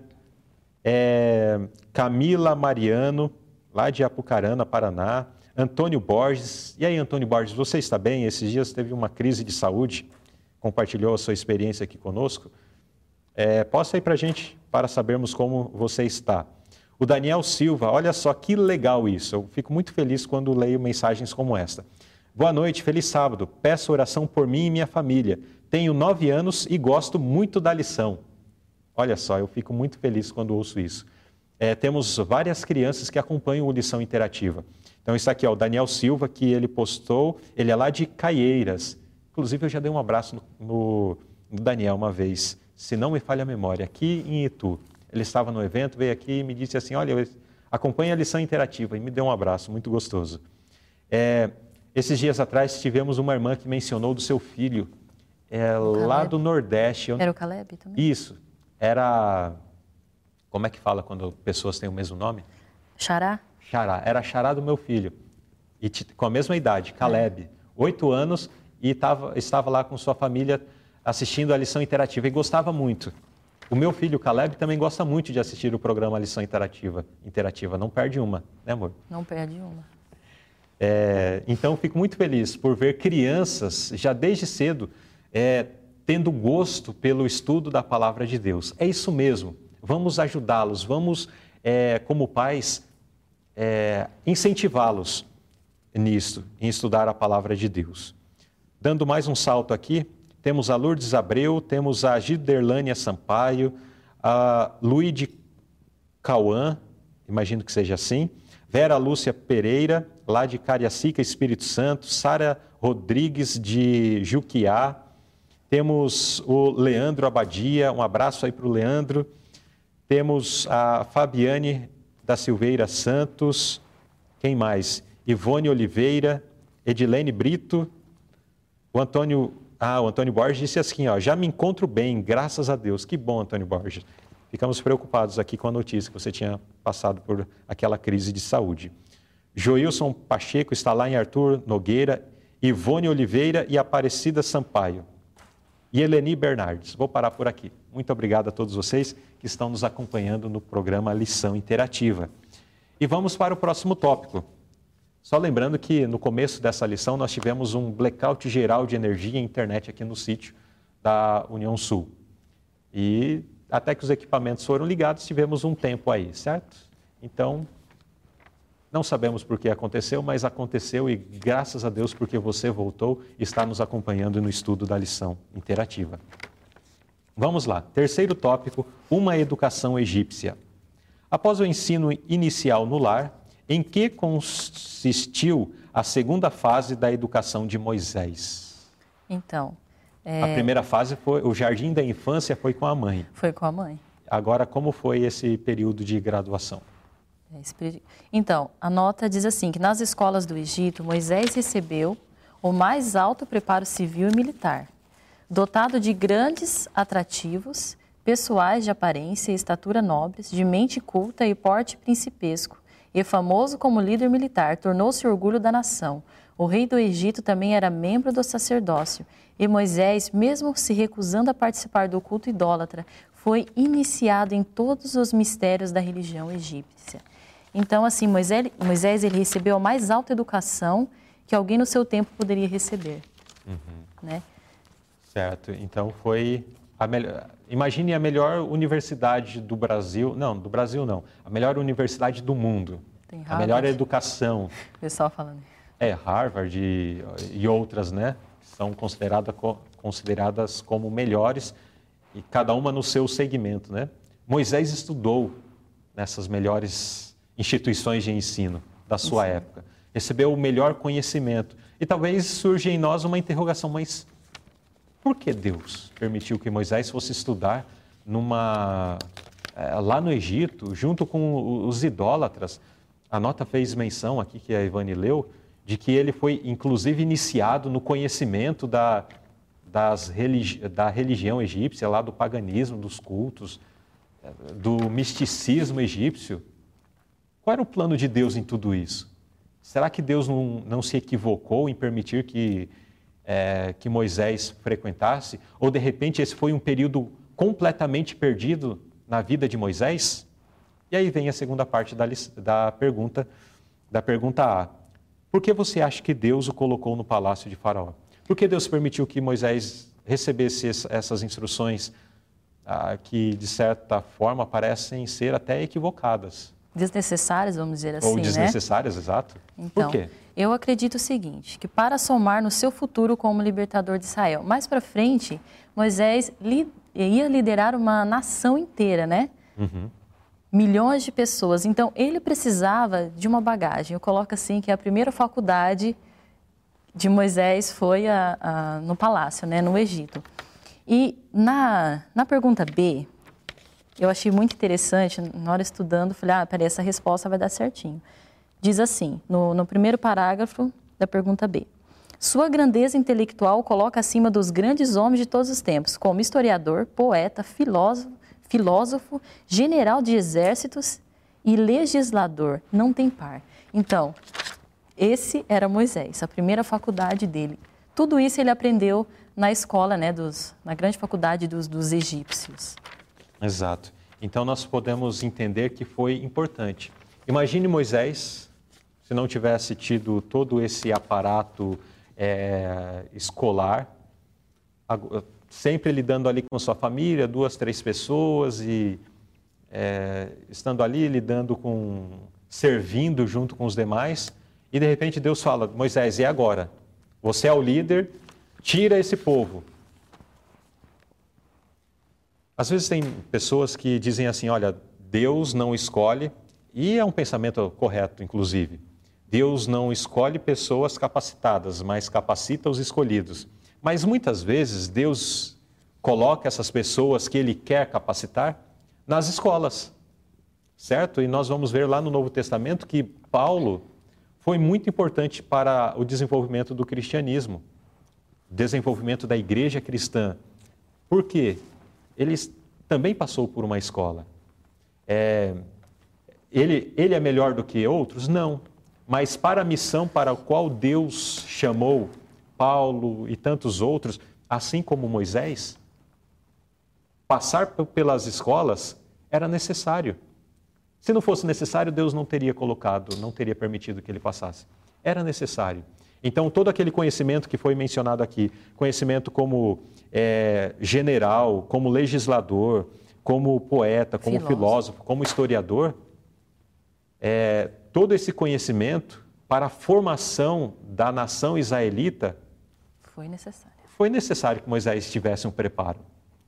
é, Camila Mariano, lá de Apucarana, Paraná, Antônio Borges. E aí, Antônio Borges, você está bem? Esses dias teve uma crise de saúde, compartilhou a sua experiência aqui conosco. É, posta aí para a gente, para sabermos como você está. O Daniel Silva, olha só que legal isso. Eu fico muito feliz quando leio mensagens como esta. Boa noite, feliz sábado. Peço oração por mim e minha família. Tenho nove anos e gosto muito da lição. Olha só, eu fico muito feliz quando ouço isso. É, temos várias crianças que acompanham o Lição Interativa. Então está aqui ó, o Daniel Silva, que ele postou, ele é lá de Caieiras. Inclusive eu já dei um abraço no, no, Daniel uma vez, se não me falha a memória, aqui em Itu. Ele estava no evento, veio aqui e me disse assim, olha, acompanhe a lição interativa, e me deu um abraço, muito gostoso. É, esses dias atrás tivemos uma irmã que mencionou do seu filho, é, lá do Nordeste. Era o Caleb também? Isso, era... Como é que fala quando pessoas têm o mesmo nome? Xará? Xará, era xará do meu filho. E com a mesma idade, Caleb, oito é. anos, e tava, estava lá com sua família assistindo a lição interativa e gostava muito. O meu filho, Caleb, também gosta muito de assistir o programa Lição Interativa. Interativa, não perde uma, né, amor? Não perde uma. É, então, fico muito feliz por ver crianças, já desde cedo, é, tendo gosto pelo estudo da palavra de Deus. É isso mesmo. Vamos ajudá-los, vamos, é, como pais, é, incentivá-los nisto, em estudar a palavra de Deus. Dando mais um salto aqui, temos a Lourdes Abreu, temos a Giderlânia Sampaio, a Luide Cauã, imagino que seja assim, Vera Lúcia Pereira, lá de Cariacica, Espírito Santo, Sara Rodrigues de Juquiá, temos o Leandro Abadia, um abraço aí para o Leandro, temos a Fabiane da Silveira Santos, quem mais? Ivone Oliveira, Edilene Brito, o Antônio, ah, o Antônio Borges disse assim, ó, já me encontro bem, graças a Deus. Que bom, Antônio Borges. Ficamos preocupados aqui com a notícia que você tinha passado por aquela crise de saúde. Joilson Pacheco está lá em Arthur Nogueira, Ivone Oliveira e Aparecida Sampaio. E Eleni Bernardes. Vou parar por aqui. Muito obrigado a todos vocês que estão nos acompanhando no programa Lição Interativa. E vamos para o próximo tópico. Só lembrando que no começo dessa lição nós tivemos um blackout geral de energia e internet aqui no sítio da União Sul. E até que os equipamentos foram ligados, tivemos um tempo aí, certo? Então, não sabemos por que aconteceu, mas aconteceu e graças a Deus porque você voltou e está nos acompanhando no estudo da lição interativa. Vamos lá. Terceiro tópico: uma educação egípcia. Após o ensino inicial no lar, em que consistiu a segunda fase da educação de Moisés? Então, é... a primeira fase foi o jardim da infância foi com a mãe. Foi com a mãe. Agora, como foi esse período de graduação? É, então, a nota diz assim: que nas escolas do Egito, Moisés recebeu o mais alto preparo civil e militar, dotado de grandes atrativos, pessoais de aparência e estatura nobres, de mente culta e porte principesco, e famoso como líder militar, tornou-se orgulho da nação. O rei do Egito também era membro do sacerdócio, e Moisés, mesmo se recusando a participar do culto idólatra, foi iniciado em todos os mistérios da religião egípcia. Então, assim, Moisés, Moisés ele recebeu a mais alta educação que alguém no seu tempo poderia receber. Uhum. Né? Certo. Então, foi a melhor. Imagine a melhor universidade do Brasil. Não, do Brasil não. A melhor universidade do mundo. Tem a melhor educação. O pessoal falando. É, Harvard e, e outras, né? São considerada, consideradas como melhores e cada uma no seu segmento, né? Moisés estudou nessas melhores instituições de ensino da sua Sim. época. Recebeu o melhor conhecimento. E talvez surja em nós uma interrogação, mas por que Deus permitiu que Moisés fosse estudar numa eh, lá no Egito, junto com os idólatras? A nota fez menção aqui que a Ivane leu de que ele foi inclusive iniciado no conhecimento da, religi da religião egípcia, lá do paganismo, dos cultos, do misticismo egípcio. Qual era o plano de Deus em tudo isso? Será que Deus não, não se equivocou em permitir que, é, que Moisés frequentasse? Ou de repente esse foi um período completamente perdido na vida de Moisés? E aí vem a segunda parte da, da pergunta, da pergunta A. Por que você acha que Deus o colocou no palácio de Faraó? Por que Deus permitiu que Moisés recebesse essas instruções ah, que, de certa forma, parecem ser até equivocadas? desnecessárias, vamos dizer assim. Ou né? desnecessárias, né? exato. Então, Por quê? Eu acredito o seguinte, que para somar no seu futuro como libertador de Israel, mais para frente, Moisés li, ia liderar uma nação inteira, né? Uhum. Milhões de pessoas. Então, ele precisava de uma bagagem. Eu coloco assim que a primeira faculdade de Moisés foi a, a, no palácio, né, no Egito. E na, na pergunta B, eu achei muito interessante, na hora estudando, falei, ah, peraí, essa resposta vai dar certinho. Diz assim, no, no primeiro parágrafo da pergunta B. Sua grandeza intelectual coloca acima dos grandes homens de todos os tempos, como historiador, poeta, filósofo, filósofo general de exércitos e legislador. Não tem par. Então, esse era Moisés, a primeira faculdade dele. Tudo isso ele aprendeu na escola, né, dos, na grande faculdade dos, dos egípcios. Exato. Então nós podemos entender que foi importante. Imagine Moisés, se não tivesse tido todo esse aparato é, escolar, sempre lidando ali com sua família, duas, três pessoas e é, estando ali lidando com, servindo junto com os demais, e de repente Deus fala: Moisés, e agora? Você é o líder, tira esse povo. Às vezes tem pessoas que dizem assim: olha, Deus não escolhe, e é um pensamento correto, inclusive. Deus não escolhe pessoas capacitadas, mas capacita os escolhidos. Mas muitas vezes Deus coloca essas pessoas que Ele quer capacitar nas escolas, certo? E nós vamos ver lá no Novo Testamento que Paulo foi muito importante para o desenvolvimento do cristianismo, desenvolvimento da igreja cristã. Por quê? ele também passou por uma escola. É, ele, ele é melhor do que outros? Não. Mas para a missão para a qual Deus chamou Paulo e tantos outros, assim como Moisés, passar pelas escolas era necessário. Se não fosse necessário, Deus não teria colocado, não teria permitido que ele passasse. Era necessário. Então, todo aquele conhecimento que foi mencionado aqui, conhecimento como é, general, como legislador, como poeta, como filósofo, filósofo como historiador, é, todo esse conhecimento para a formação da nação israelita foi necessário. Foi necessário que Moisés tivesse um preparo.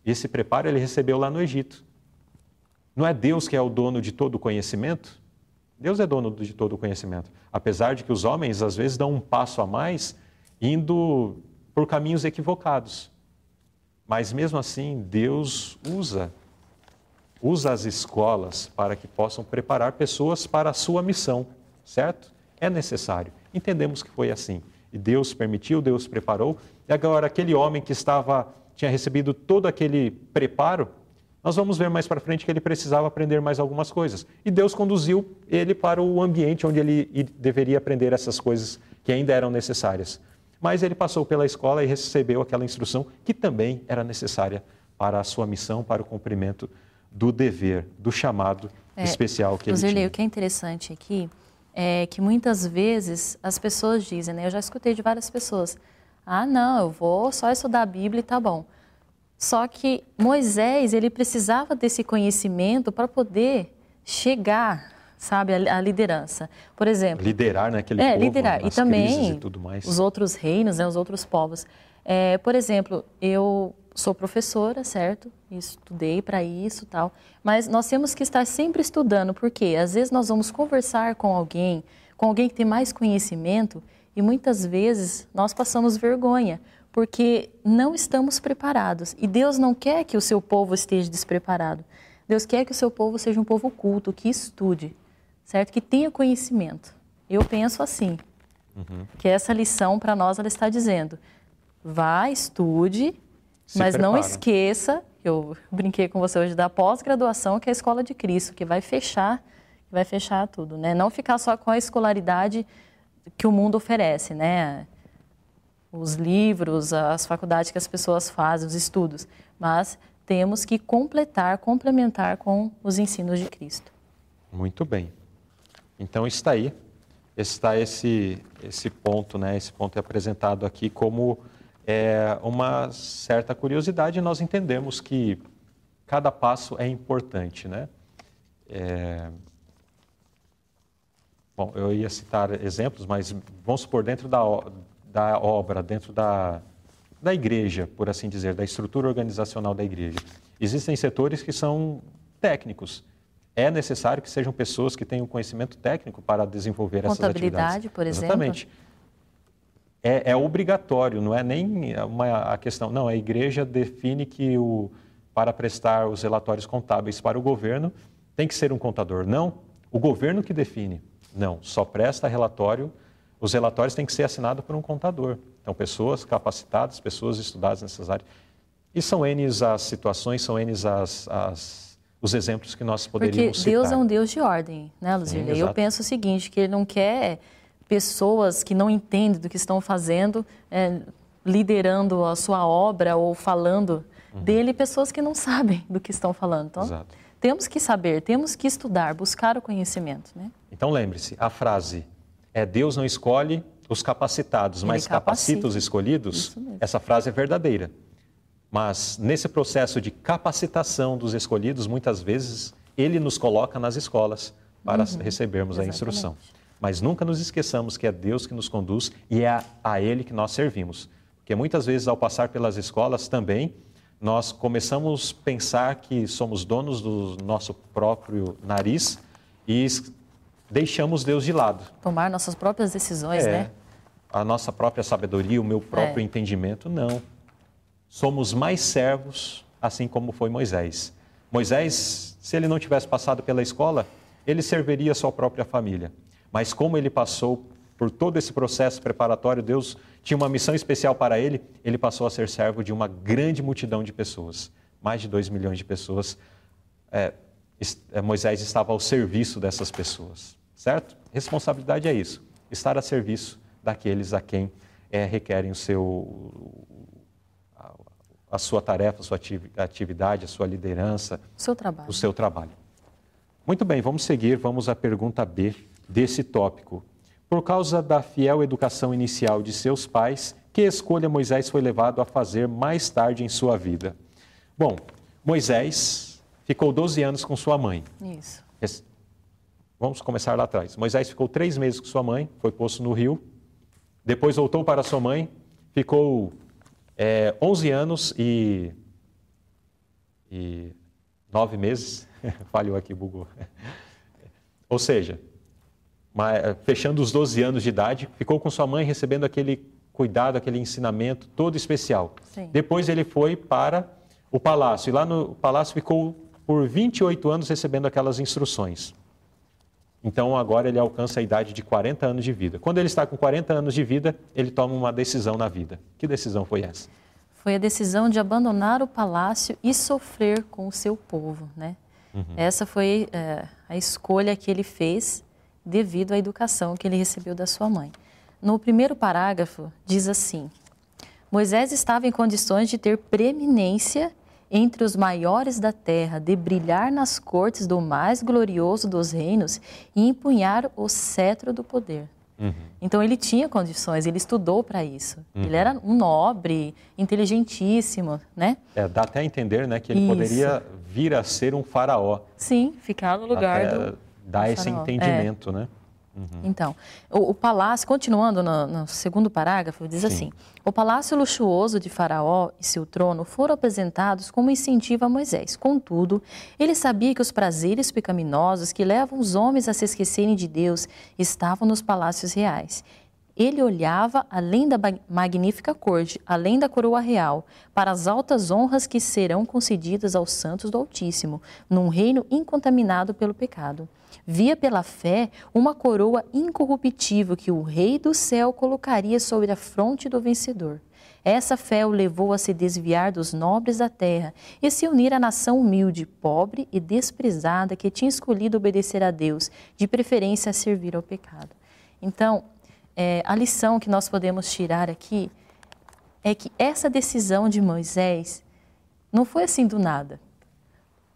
E esse preparo ele recebeu lá no Egito. Não é Deus que é o dono de todo o conhecimento? Deus é dono de todo o conhecimento. Apesar de que os homens às vezes dão um passo a mais indo por caminhos equivocados. Mas mesmo assim, Deus usa usa as escolas para que possam preparar pessoas para a sua missão, certo? É necessário. Entendemos que foi assim. E Deus permitiu, Deus preparou. E agora aquele homem que estava tinha recebido todo aquele preparo, nós vamos ver mais para frente que ele precisava aprender mais algumas coisas. E Deus conduziu ele para o ambiente onde ele deveria aprender essas coisas que ainda eram necessárias. Mas ele passou pela escola e recebeu aquela instrução que também era necessária para a sua missão, para o cumprimento do dever, do chamado é, especial que ele tinha. o que é interessante aqui é que muitas vezes as pessoas dizem, né? Eu já escutei de várias pessoas, ah, não, eu vou só estudar a Bíblia e tá bom. Só que Moisés, ele precisava desse conhecimento para poder chegar, sabe, à liderança. Por exemplo... Liderar né, é, povo, liderar. E também e os outros reinos, né, os outros povos. É, por exemplo, eu sou professora, certo? Estudei para isso tal. Mas nós temos que estar sempre estudando, porque às vezes nós vamos conversar com alguém, com alguém que tem mais conhecimento, e muitas vezes nós passamos vergonha, porque não estamos preparados. E Deus não quer que o seu povo esteja despreparado. Deus quer que o seu povo seja um povo culto, que estude, certo? Que tenha conhecimento. Eu penso assim, uhum. que essa lição para nós ela está dizendo: vá, estude, Se mas prepara. não esqueça. Eu brinquei com você hoje da pós-graduação, que é a escola de Cristo, que vai fechar, vai fechar tudo, né? Não ficar só com a escolaridade que o mundo oferece, né? os livros, as faculdades que as pessoas fazem, os estudos, mas temos que completar, complementar com os ensinos de Cristo. Muito bem. Então está aí, está esse esse ponto, né? Esse ponto é apresentado aqui como é, uma certa curiosidade. Nós entendemos que cada passo é importante, né? É... Bom, eu ia citar exemplos, mas vamos supor dentro da da obra, dentro da, da igreja, por assim dizer, da estrutura organizacional da igreja. Existem setores que são técnicos. É necessário que sejam pessoas que tenham conhecimento técnico para desenvolver essas atividades. Contabilidade, por exemplo. Exatamente. É, é, obrigatório, não é nem uma a questão. Não, a igreja define que o, para prestar os relatórios contábeis para o governo tem que ser um contador. Não, o governo que define. Não, só presta relatório os relatórios têm que ser assinados por um contador. Então, pessoas capacitadas, pessoas estudadas nessas áreas. E são N as situações, são N as, as, os exemplos que nós poderíamos Porque Deus é um Deus de ordem, né, Luzirley? Eu penso o seguinte, que Ele não quer pessoas que não entendem do que estão fazendo, é, liderando a sua obra ou falando uhum. dele, pessoas que não sabem do que estão falando. Então, Exato. temos que saber, temos que estudar, buscar o conhecimento. Né? Então, lembre-se, a frase é Deus não escolhe os capacitados, Ele mas capacita. capacita os escolhidos, essa frase é verdadeira. Mas nesse processo de capacitação dos escolhidos, muitas vezes ele nos coloca nas escolas para uhum. recebermos Exatamente. a instrução. Mas nunca nos esqueçamos que é Deus que nos conduz e é a, a Ele que nós servimos. Porque muitas vezes, ao passar pelas escolas também, nós começamos a pensar que somos donos do nosso próprio nariz e deixamos Deus de lado. Tomar nossas próprias decisões, é, né? A nossa própria sabedoria, o meu próprio é. entendimento, não. Somos mais servos, assim como foi Moisés. Moisés, se ele não tivesse passado pela escola, ele serviria a sua própria família. Mas como ele passou por todo esse processo preparatório, Deus tinha uma missão especial para ele, ele passou a ser servo de uma grande multidão de pessoas. mais de 2 milhões de pessoas, é, é, Moisés estava ao serviço dessas pessoas, certo? Responsabilidade é isso, estar a serviço daqueles a quem é, requerem o seu, a, a, sua tarefa, a sua atividade, a sua liderança, seu trabalho. O seu trabalho. Muito bem, vamos seguir, vamos à pergunta B desse tópico. Por causa da fiel educação inicial de seus pais, que escolha Moisés foi levado a fazer mais tarde em sua vida? Bom, Moisés ficou 12 anos com sua mãe. Isso. Vamos começar lá atrás. Moisés ficou três meses com sua mãe, foi posto no rio, depois voltou para sua mãe, ficou é, 11 anos e, e nove meses. Falhou aqui, bugou. Ou seja, fechando os 12 anos de idade, ficou com sua mãe recebendo aquele cuidado, aquele ensinamento todo especial. Sim. Depois ele foi para o palácio e lá no palácio ficou por 28 anos recebendo aquelas instruções. Então agora ele alcança a idade de 40 anos de vida. Quando ele está com 40 anos de vida, ele toma uma decisão na vida. Que decisão foi essa? Foi a decisão de abandonar o palácio e sofrer com o seu povo, né? Uhum. Essa foi é, a escolha que ele fez devido à educação que ele recebeu da sua mãe. No primeiro parágrafo, diz assim: Moisés estava em condições de ter preeminência entre os maiores da terra, de brilhar nas cortes do mais glorioso dos reinos e empunhar o cetro do poder. Uhum. Então ele tinha condições, ele estudou para isso. Uhum. Ele era um nobre, inteligentíssimo, né? É, dá até a entender, né, que ele isso. poderia vir a ser um faraó. Sim, ficar no lugar até do dá esse entendimento, é. né? Uhum. Então, o, o, palácio, continuando no, no, segundo parágrafo, diz Sim. assim: O palácio luxuoso de Faraó e seu trono foram apresentados como incentivo a Moisés. Contudo, ele sabia que os prazeres pecaminosos que levam os homens a se esquecerem de Deus estavam nos palácios reais. Ele olhava além da magnífica corte, além da coroa real, para as altas honras que serão concedidas aos santos do Altíssimo, num reino incontaminado pelo pecado via pela fé uma coroa incorruptível que o Rei do céu colocaria sobre a fronte do vencedor. Essa fé o levou a se desviar dos nobres da terra e se unir à nação humilde, pobre e desprezada que tinha escolhido obedecer a Deus, de preferência a servir ao pecado. Então, é, a lição que nós podemos tirar aqui é que essa decisão de Moisés não foi assim do nada.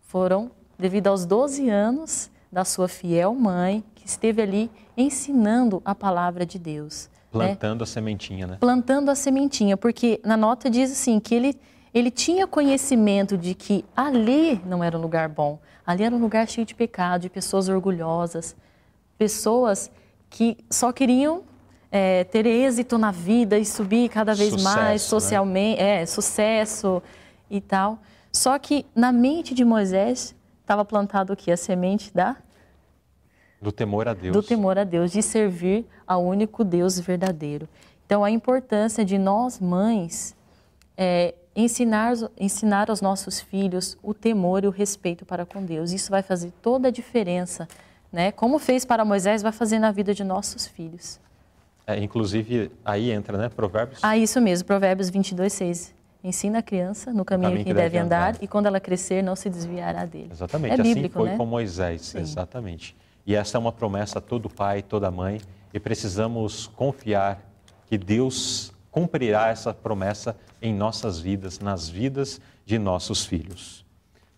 Foram devido aos 12 anos da sua fiel mãe, que esteve ali ensinando a palavra de Deus. Né? Plantando né? a sementinha, né? Plantando a sementinha, porque na nota diz assim que ele, ele tinha conhecimento de que ali não era um lugar bom, ali era um lugar cheio de pecado, de pessoas orgulhosas, pessoas que só queriam é, ter êxito na vida e subir cada vez sucesso, mais né? socialmente, né? é, sucesso e tal. Só que na mente de Moisés estava plantado o que? A semente da? Do temor a Deus. Do temor a Deus, de servir ao único Deus verdadeiro. Então, a importância de nós, mães, é, ensinar, ensinar aos nossos filhos o temor e o respeito para com Deus. Isso vai fazer toda a diferença. Né? Como fez para Moisés, vai fazer na vida de nossos filhos. É, inclusive, aí entra, né? Provérbios. Ah, isso mesmo, Provérbios 22, 6. Ensina a criança no caminho, caminho que, que, deve, andar, andar, e quando ela crescer não se desviará dele. Exatamente, é assim bíblico, foi né? com Moisés, Sim. exatamente. E essa é uma promessa a todo pai, toda mãe, e precisamos confiar que Deus cumprirá essa promessa em nossas vidas, nas vidas de nossos filhos.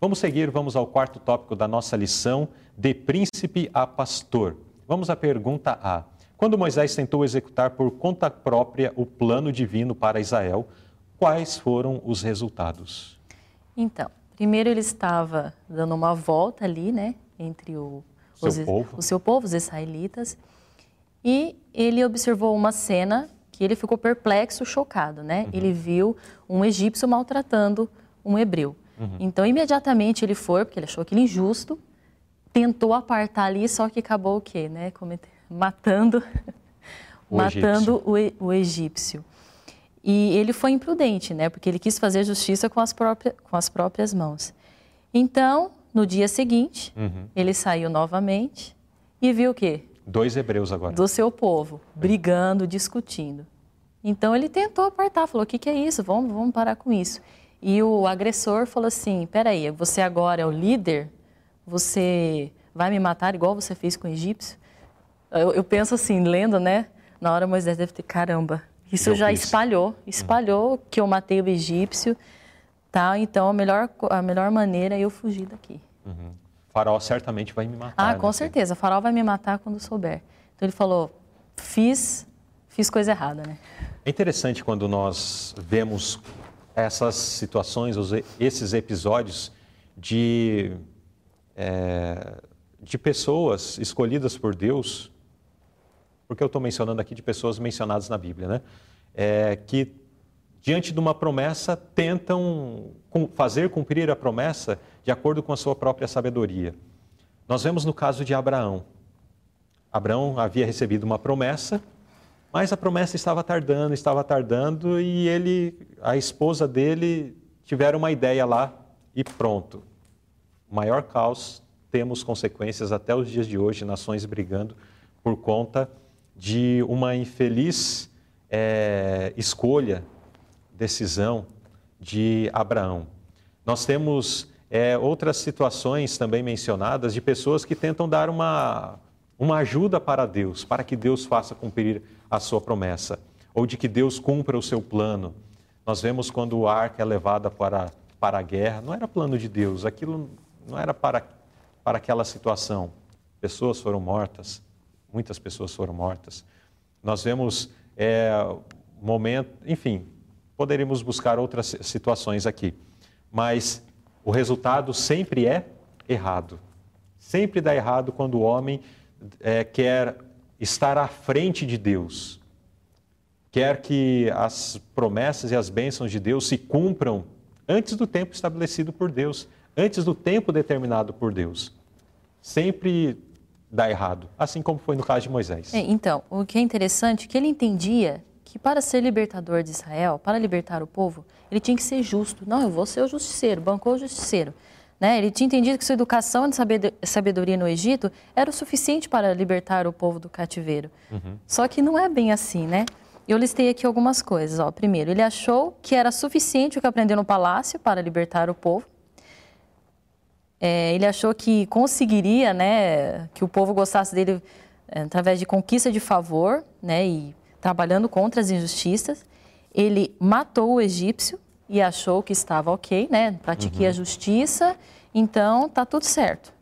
Vamos seguir, vamos ao quarto tópico da nossa lição, de príncipe a pastor. Vamos à pergunta A. Quando Moisés tentou executar por conta própria o plano divino para Israel, quais foram os resultados? Então, primeiro ele estava dando uma volta ali, né, entre o, seu os, povo. o seu povo, os israelitas, e ele observou uma cena que ele ficou perplexo, chocado, né? Uhum. Ele viu um egípcio maltratando um hebreu. Uhum. Então, imediatamente ele foi, porque ele achou aquilo injusto, tentou apartar ali, só que acabou o quê, né? Matando, o matando egípcio. O, o egípcio. E ele foi imprudente, né? Porque ele quis fazer justiça com as, próprias, com as próprias mãos. Então, no dia seguinte, uhum. ele saiu novamente e viu o quê? Dois hebreus agora. Do seu povo, brigando, discutindo. Então ele tentou apartar, falou: o que, que é isso? Vamos, vamos parar com isso. E o agressor falou assim: peraí, você agora é o líder? Você vai me matar igual você fez com o egípcio? Eu, eu penso assim, lendo, né? Na hora Moisés deve ter, caramba, isso Eu já fiz. espalhou, espalhou que eu matei o egípcio, tá? Então a melhor, a melhor maneira é eu fugir daqui. Faraó certamente vai me matar. Ah, né? com certeza. O farol vai me matar quando souber. Então ele falou: fiz, fiz coisa errada, né? É interessante quando nós vemos essas situações, esses episódios de, é, de pessoas escolhidas por Deus, porque eu estou mencionando aqui de pessoas mencionadas na Bíblia, né? É, que diante de uma promessa tentam fazer cumprir a promessa de acordo com a sua própria sabedoria. Nós vemos no caso de Abraão. Abraão havia recebido uma promessa, mas a promessa estava tardando, estava tardando, e ele, a esposa dele, tiveram uma ideia lá e pronto. O maior caos, temos consequências até os dias de hoje, nações brigando por conta de uma infeliz eh, escolha, decisão de Abraão. Nós temos eh, outras situações também mencionadas de pessoas que tentam dar uma, uma ajuda para Deus, para que Deus faça cumprir a sua promessa, ou de que Deus cumpra o seu plano. Nós vemos quando o arca é levada para, para a guerra, não era plano de Deus, aquilo não era para, para aquela situação. Pessoas foram mortas, muitas pessoas foram mortas. Nós vemos é, momento, enfim, poderíamos buscar outras situações aqui, mas o resultado sempre é errado. Sempre dá errado quando o homem é, quer estar à frente de Deus, quer que as promessas e as bênçãos de Deus se cumpram antes do tempo estabelecido por Deus, antes do tempo determinado por Deus. Sempre dá errado, assim como foi no caso de Moisés. É, então, o que é interessante é que ele entendia que para ser libertador de Israel, para libertar o povo, ele tinha que ser justo. Não, eu vou ser o justiceiro, bancou o justiceiro. Né? Ele tinha entendido que sua educação de sabedo- sabedoria no Egito era o suficiente para libertar o povo do cativeiro. Só que não é bem assim, né? Eu listei aqui algumas coisas. Ó. Primeiro, ele achou que era suficiente o que aprendeu no palácio para libertar o povo. É, ele achou que conseguiria, né, que o povo gostasse dele é, através de conquista de favor, né, e trabalhando contra as injustiças. Ele matou o egípcio e achou que estava ok, né, pratiquei a justiça, então tá tudo certo,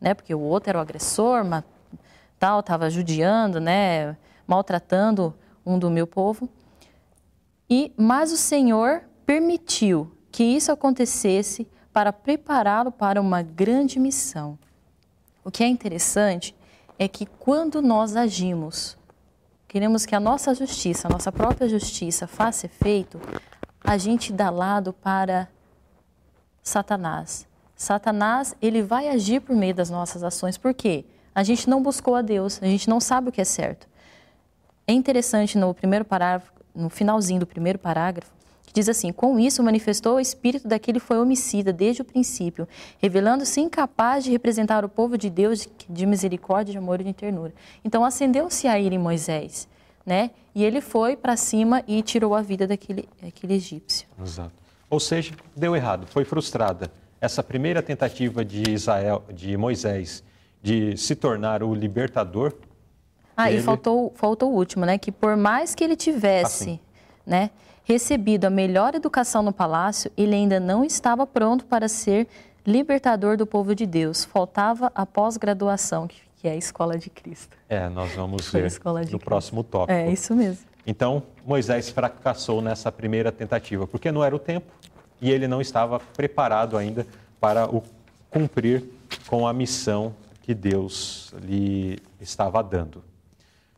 né, porque o outro era o agressor, tal, estava judiando, né, maltratando um do meu povo. E mas o Senhor permitiu que isso acontecesse para prepará-lo para uma grande missão. O que é interessante é que quando nós agimos, queremos que a nossa justiça, a nossa própria justiça faça efeito, a gente dá lado para Satanás. Satanás, ele vai agir por meio das nossas ações. Por quê? A gente não buscou a Deus, a gente não sabe o que é certo. É interessante no primeiro parágrafo, no finalzinho do primeiro parágrafo, diz assim: Com isso manifestou o espírito daquele que foi homicida desde o princípio, revelando-se incapaz de representar o povo de Deus de- misericórdia, de amor e de ternura. Então acendeu-se a ira em Moisés, né? E ele foi para cima e tirou a vida daquele, daquele egípcio. Exato. Ou seja, deu errado, foi frustrada. Essa primeira tentativa de Israel, de Moisés, de se tornar o libertador, Ah, Ele- e faltou, faltou o último, né? Que por mais que ele tivesse, Assim. né, recebido a melhor educação no palácio, ele ainda não estava pronto para ser libertador do povo de Deus. Faltava a pós-graduação, que, é a escola de Cristo. é, nós vamos ver no Cristo. próximo tópico. É isso mesmo. Então, Moisés fracassou nessa primeira tentativa, porque não era o tempo e ele não estava preparado ainda para o cumprir com a missão que Deus lhe estava dando.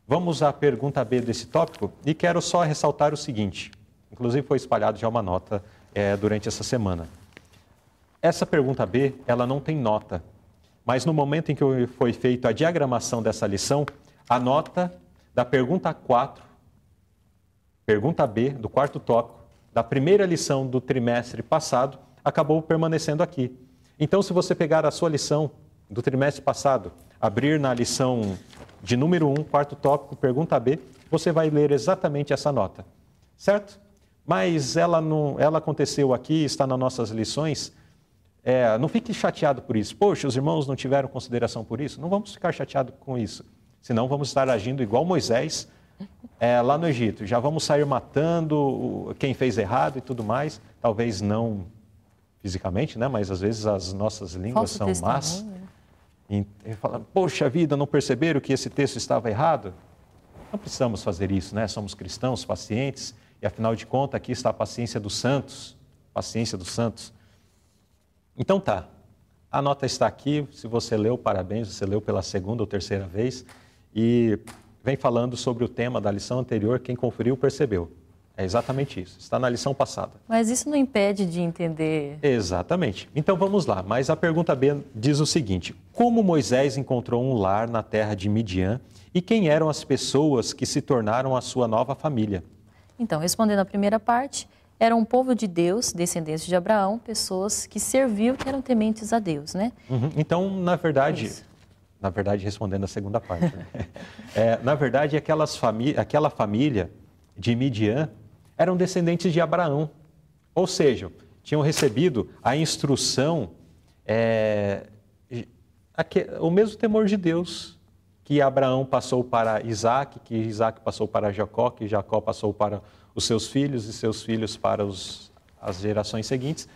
Vamos à pergunta B desse tópico e quero só ressaltar o seguinte: inclusive foi espalhado já uma nota eh, durante essa semana. Essa pergunta B, ela não tem nota, mas no momento em que foi feita a diagramação dessa lição, a nota da pergunta 4 Pergunta B, do quarto tópico, da primeira lição do trimestre passado, acabou permanecendo aqui. Então, se você pegar a sua lição do trimestre passado, abrir na lição de número 1, quarto tópico, pergunta B, você vai ler exatamente essa nota. Certo? Mas ela, não, ela aconteceu aqui, está nas nossas lições. É, não fique chateado por isso. Poxa, os irmãos não tiveram consideração por isso. Não vamos ficar chateados com isso. Senão vamos estar agindo igual Moisés é, lá no Egito. Já vamos sair matando quem fez errado e tudo mais. Talvez não fisicamente, né? mas às vezes as nossas línguas Falso são más. E, e fala, poxa vida, não perceberam que esse texto estava errado? Não precisamos fazer isso, né? Somos cristãos, pacientes, e afinal de contas, aqui está a paciência dos santos. Paciência dos santos. Então tá, a nota está aqui. Se você leu, parabéns, você leu pela segunda ou terceira vez. E vem falando sobre o tema da lição anterior, quem conferiu percebeu. É exatamente isso. Está na lição passada. Mas isso não impede de entender. Exatamente. Então vamos lá. Mas a pergunta B diz o seguinte: Como Moisés encontrou um lar na terra de Midian e quem eram as pessoas que se tornaram a sua nova família? Então, respondendo à primeira parte, era um povo de Deus, descendentes de Abraão, pessoas que serviam, que eram tementes a Deus, né? Uhum. Então, na verdade, Isso. na verdade, respondendo a segunda parte, né? é, na verdade, aquelas famí aquela família de Midian eram descendentes de Abraão, ou seja, tinham recebido a instrução, é, o mesmo temor de Deus que Abraão passou para Isaac, que Isaac passou para Jacó, que Jacó passou para os seus filhos e seus filhos para os, as gerações seguintes.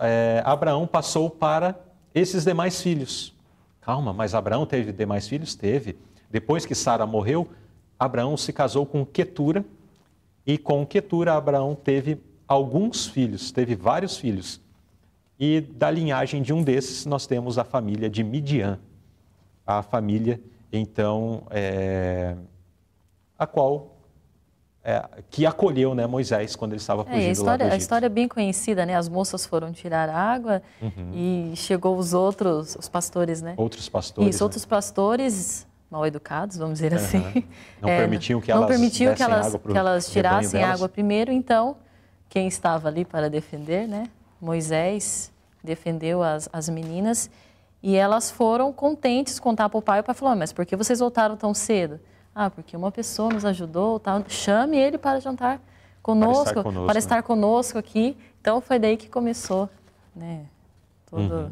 É, Abraão passou para esses demais filhos. Calma, mas Abraão teve demais filhos? Teve. Depois que Sara morreu, Abraão se casou com Quetura e com Quetura Abraão teve alguns filhos, teve vários filhos. E da linhagem de um desses nós temos a família de Midian a família, então, é, a qual é, que acolheu né, Moisés quando ele estava fugindo é, a história, A história é bem conhecida, né? As moças foram tirar água uhum. e chegou os outros, os pastores, né? Outros pastores. Isso, né? outros pastores mal educados, vamos dizer uhum. assim. Não é, permitiam que elas, permitiu que elas, que elas tirassem água primeiro, então quem estava ali para defender, né? Moisés defendeu as, as meninas e elas foram contentes contar para o pai. O pai falou: Mas por que vocês voltaram tão cedo? Ah, porque uma pessoa nos ajudou, tá? chame ele para jantar conosco, para estar conosco, para estar conosco aqui. Então foi daí que começou, né? Todo... Uhum.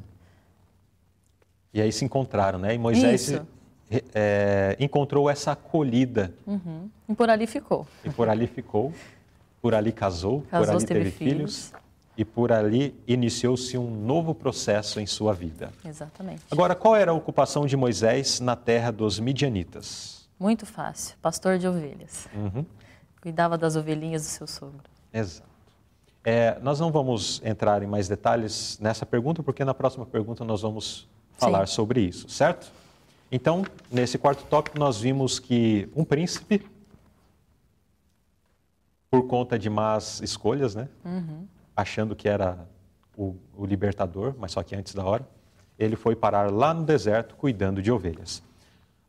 E aí se encontraram, né? E Moisés é, encontrou essa acolhida. Uhum. E por ali ficou. E por ali ficou, por ali casou, casou por ali teve, teve filhos. filhos e por ali iniciou-se um novo processo em sua vida. Exatamente. Agora, qual era a ocupação de Moisés na terra dos midianitas? Muito fácil, pastor de ovelhas. Uhum. Cuidava das ovelhinhas do seu sogro. Exato. É, nós não vamos entrar em mais detalhes nessa pergunta, porque na próxima pergunta nós vamos falar Sim. sobre isso, certo? Então, nesse quarto tópico, nós vimos que um príncipe, por conta de más escolhas, né? Uhum achando que era o, o libertador, mas só que antes da hora, ele foi parar lá no deserto cuidando de ovelhas.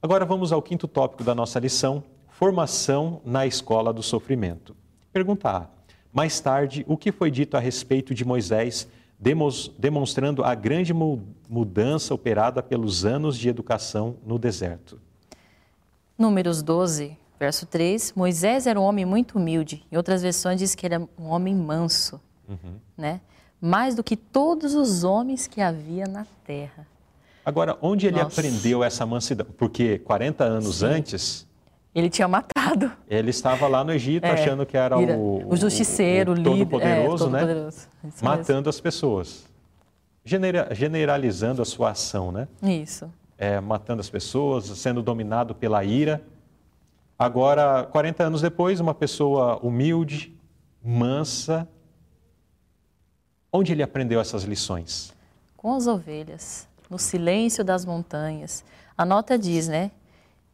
Agora vamos ao quinto tópico da nossa lição: formação na escola do sofrimento. Pergunta A. Mais tarde, o que foi dito a respeito de Moisés, demonstrando a grande mudança operada pelos anos de educação no deserto? Números 12, verso 3. Moisés era um homem muito humilde. Em outras versões diz que era um homem manso uhum. né? Mais do que todos os homens que havia na terra. Agora, onde ele Nossa. aprendeu essa mansidão? Porque 40 anos Sim. antes. Ele tinha matado. Ele estava lá no Egito é, achando que era o, o justiceiro, o, o todo-poderoso, é, né? Todo Matando as pessoas. Genera, generalizando a sua ação, né? Isso. É, matando as pessoas, sendo dominado pela ira. Agora, 40 anos depois, uma pessoa humilde, mansa, Onde ele aprendeu essas lições? Com as ovelhas, no silêncio das montanhas. A nota diz, né,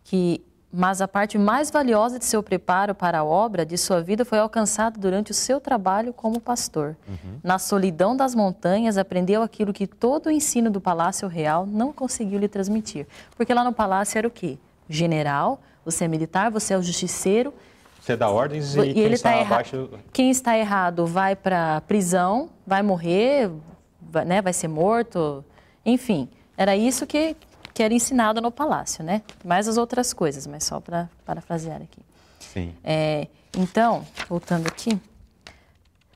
que mas a parte mais valiosa de seu preparo para a obra de sua vida foi alcançada durante o seu trabalho como pastor. Uhum. Na solidão das montanhas, aprendeu aquilo que todo o ensino do Palácio Real não conseguiu lhe transmitir. Porque lá no palácio era o quê? General, você é militar, você é o justiceiro, você dá ordens e, e quem está tá abaixo... Quem está errado vai para prisão, vai morrer, vai, né, vai ser morto, enfim. Era isso que, que era ensinado no palácio, né? Mais as outras coisas, mas só para parafrasear aqui. Sim. É, então, voltando aqui,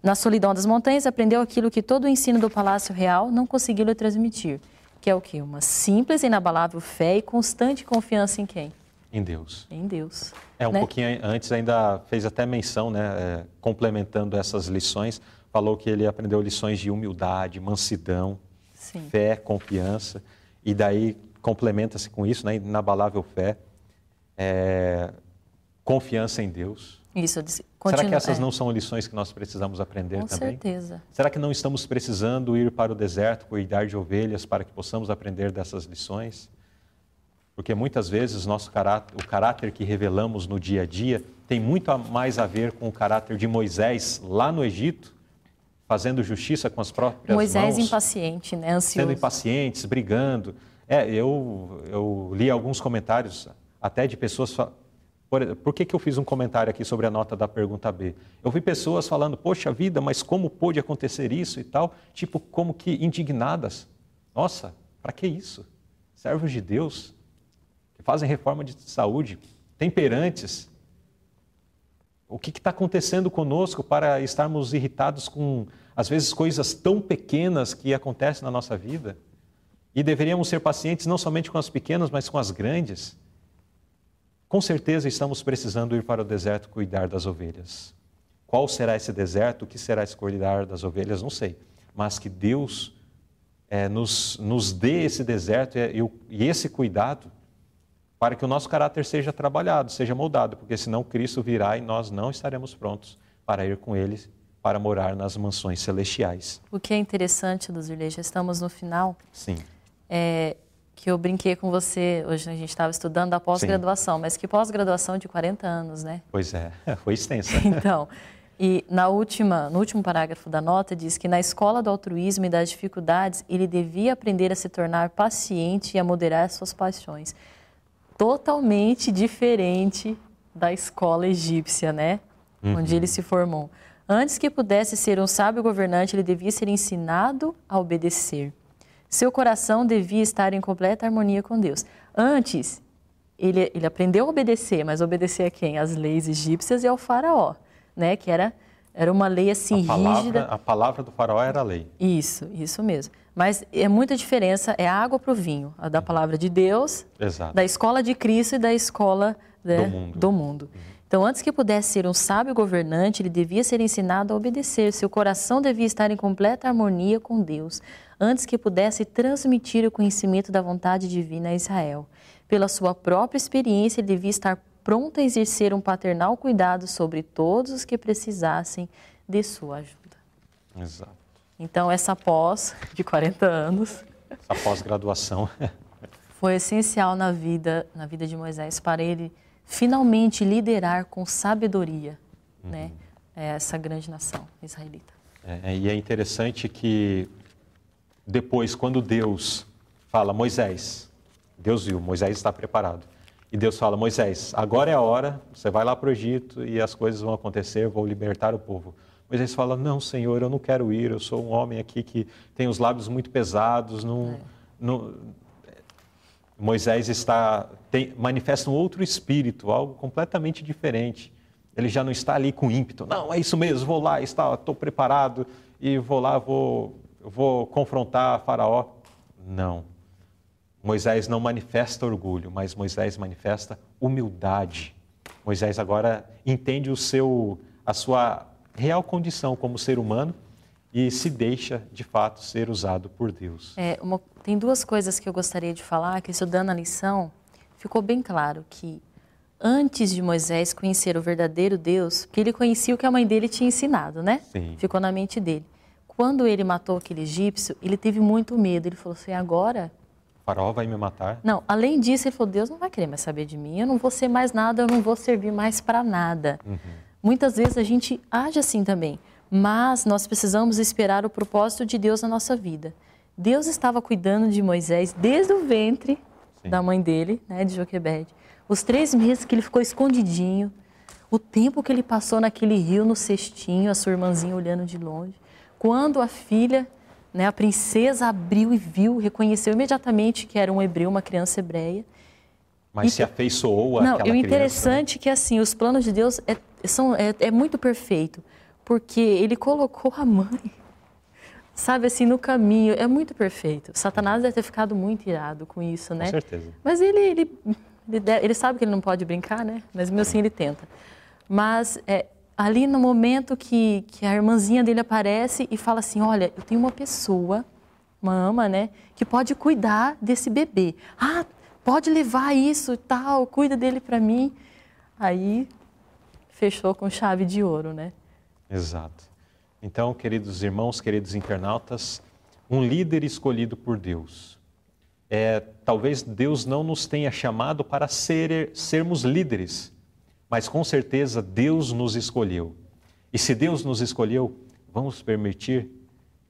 Na solidão das montanhas, aprendeu aquilo que todo o ensino do Palácio Real não conseguiu lhe transmitir, que é o quê? Uma simples e inabalável fé e constante confiança em quem? Em Deus. Em Deus. É, um né? pouquinho antes ainda fez até menção, né, é, complementando essas lições, falou que ele aprendeu lições de humildade, mansidão, Sim. fé, confiança, e daí complementa-se com isso, né, inabalável fé, é, confiança em Deus. Isso, disse, Será continua- que essas é, não são lições que nós precisamos aprender Com também? certeza. Será que não estamos precisando ir para o deserto, cuidar de ovelhas, para que possamos aprender dessas lições? Porque muitas vezes nosso caráter, o caráter que revelamos no dia a dia tem muito a- mais a ver com o caráter de Moisés lá no Egito, fazendo justiça com as próprias Moisés mãos, impaciente, né? Ansioso. sendo impacientes, brigando. É, eu, eu li alguns comentários até de pessoas. Por, por que, que eu fiz um comentário aqui sobre a nota da pergunta B? Eu vi pessoas falando, poxa vida, mas como pôde acontecer isso e tal? Tipo, como que indignadas. Nossa, para que isso? Servos de Deus, fazem reforma de saúde, temperantes. O que está acontecendo conosco para estarmos irritados com, às vezes, coisas tão pequenas que acontecem na nossa vida? E deveríamos ser pacientes não somente com as pequenas, mas com as grandes. Com certeza estamos precisando ir para o deserto cuidar das ovelhas. Qual será esse deserto? O que será esse cuidar das ovelhas? Não sei. Mas que Deus eh, nos, nos dê esse deserto e, e esse cuidado para que o nosso caráter seja trabalhado, seja moldado, porque senão Cristo virá e nós não estaremos prontos para ir com Ele, para morar nas mansões celestiais. O que é interessante, Luzirley, já estamos no final, Sim, é que eu brinquei com você, hoje a gente estava estudando a pós-graduação, mas que pós-graduação de 40 anos, né? pois é, foi extensa. Então, e na última, no último parágrafo da nota diz que na escola do altruísmo e das dificuldades, ele devia aprender a se tornar paciente e a moderar suas paixões. Totalmente diferente da escola egípcia, né? Onde ele se formou. Antes que pudesse ser um sábio governante, ele devia ser ensinado a obedecer. Seu coração devia estar em completa harmonia com Deus. Antes, ele, ele aprendeu a obedecer, mas obedecer a quem? Às leis egípcias e ao faraó, né? Que era, era uma lei assim a, palavra, rígida. a palavra do faraó era a lei. Isso, isso mesmo. Mas é muita diferença, é água para o vinho, a da palavra de Deus, Exato. da escola de Cristo e da escola né, Do mundo. do mundo. Então, antes que pudesse ser um sábio governante, ele devia ser ensinado a obedecer. Seu coração devia estar em completa harmonia com Deus, antes que pudesse transmitir o conhecimento da vontade divina a Israel. Pela sua própria experiência, ele devia estar pronto a exercer um paternal cuidado sobre todos os que precisassem de sua ajuda. Exato. Então, essa pós de 40 anos A pós-graduação. foi essencial na vida, na vida de Moisés para ele finalmente liderar com sabedoria, né, essa grande nação israelita. É, e é interessante que depois, quando Deus fala, Moisés, Deus viu, Moisés está preparado. E Deus fala, Moisés, agora é a hora, você vai lá para o Egito e as coisas vão acontecer, vou libertar o povo. Moisés fala, não, Senhor, eu não quero ir, eu sou um homem aqui que tem os lábios muito pesados, não... não... Moisés está, tem, manifesta um outro espírito, algo completamente diferente. Ele já não está ali com ímpeto. Não, é isso mesmo, vou lá, estou preparado e vou lá, vou, vou confrontar Faraó. Não. Moisés não manifesta orgulho, mas Moisés manifesta humildade. Moisés agora entende o seu, a sua real condição como ser humano e se deixa, de fato, ser usado por Deus. É, uma- tem duas coisas que eu gostaria de falar, que estudando a lição, ficou bem claro que antes de Moisés conhecer o verdadeiro Deus, que ele conhecia o que a mãe dele tinha ensinado, né? Sim. Ficou na mente dele. Quando ele matou aquele egípcio, ele teve muito medo. Ele falou assim: agora Faraó vai me matar? Não, além disso, ele falou: Deus não vai querer mais saber de mim, eu não vou ser mais nada, eu não vou servir mais para nada. Muitas vezes a gente age assim também, mas nós precisamos esperar o propósito de Deus na nossa vida. Deus estava cuidando de Moisés desde o ventre Sim. da mãe dele, né, de Joquebede. Os três meses que ele ficou escondidinho, o tempo que ele passou naquele rio no cestinho, a sua irmãzinha olhando de longe. Quando a filha, né, a princesa abriu e viu, reconheceu imediatamente que era um hebreu, uma criança hebreia. Mas se afeiçoou Não, àquela e o criança, né? interessante é que assim, os planos de Deus é, são, é, é muito perfeito. porque ele colocou a mãe, sabe assim, no caminho. É muito perfeito. Satanás deve ter ficado muito irado com isso, né? Com certeza. Mas ele, ele, ele, deve- ele sabe que ele não pode brincar, né? Mas mesmo assim ele tenta. Mas é, ali no momento que, que a irmãzinha dele aparece e fala assim: Olha, eu tenho uma pessoa, uma ama, né, que pode cuidar desse bebê. Ah, pode levar isso tal, cuida dele para mim. Aí fechou com chave de ouro, né? Exato. Então, queridos irmãos, queridos internautas, um líder escolhido por Deus. É, talvez Deus não nos tenha chamado para ser, sermos líderes, mas com certeza Deus nos escolheu. E se Deus nos escolheu, vamos permitir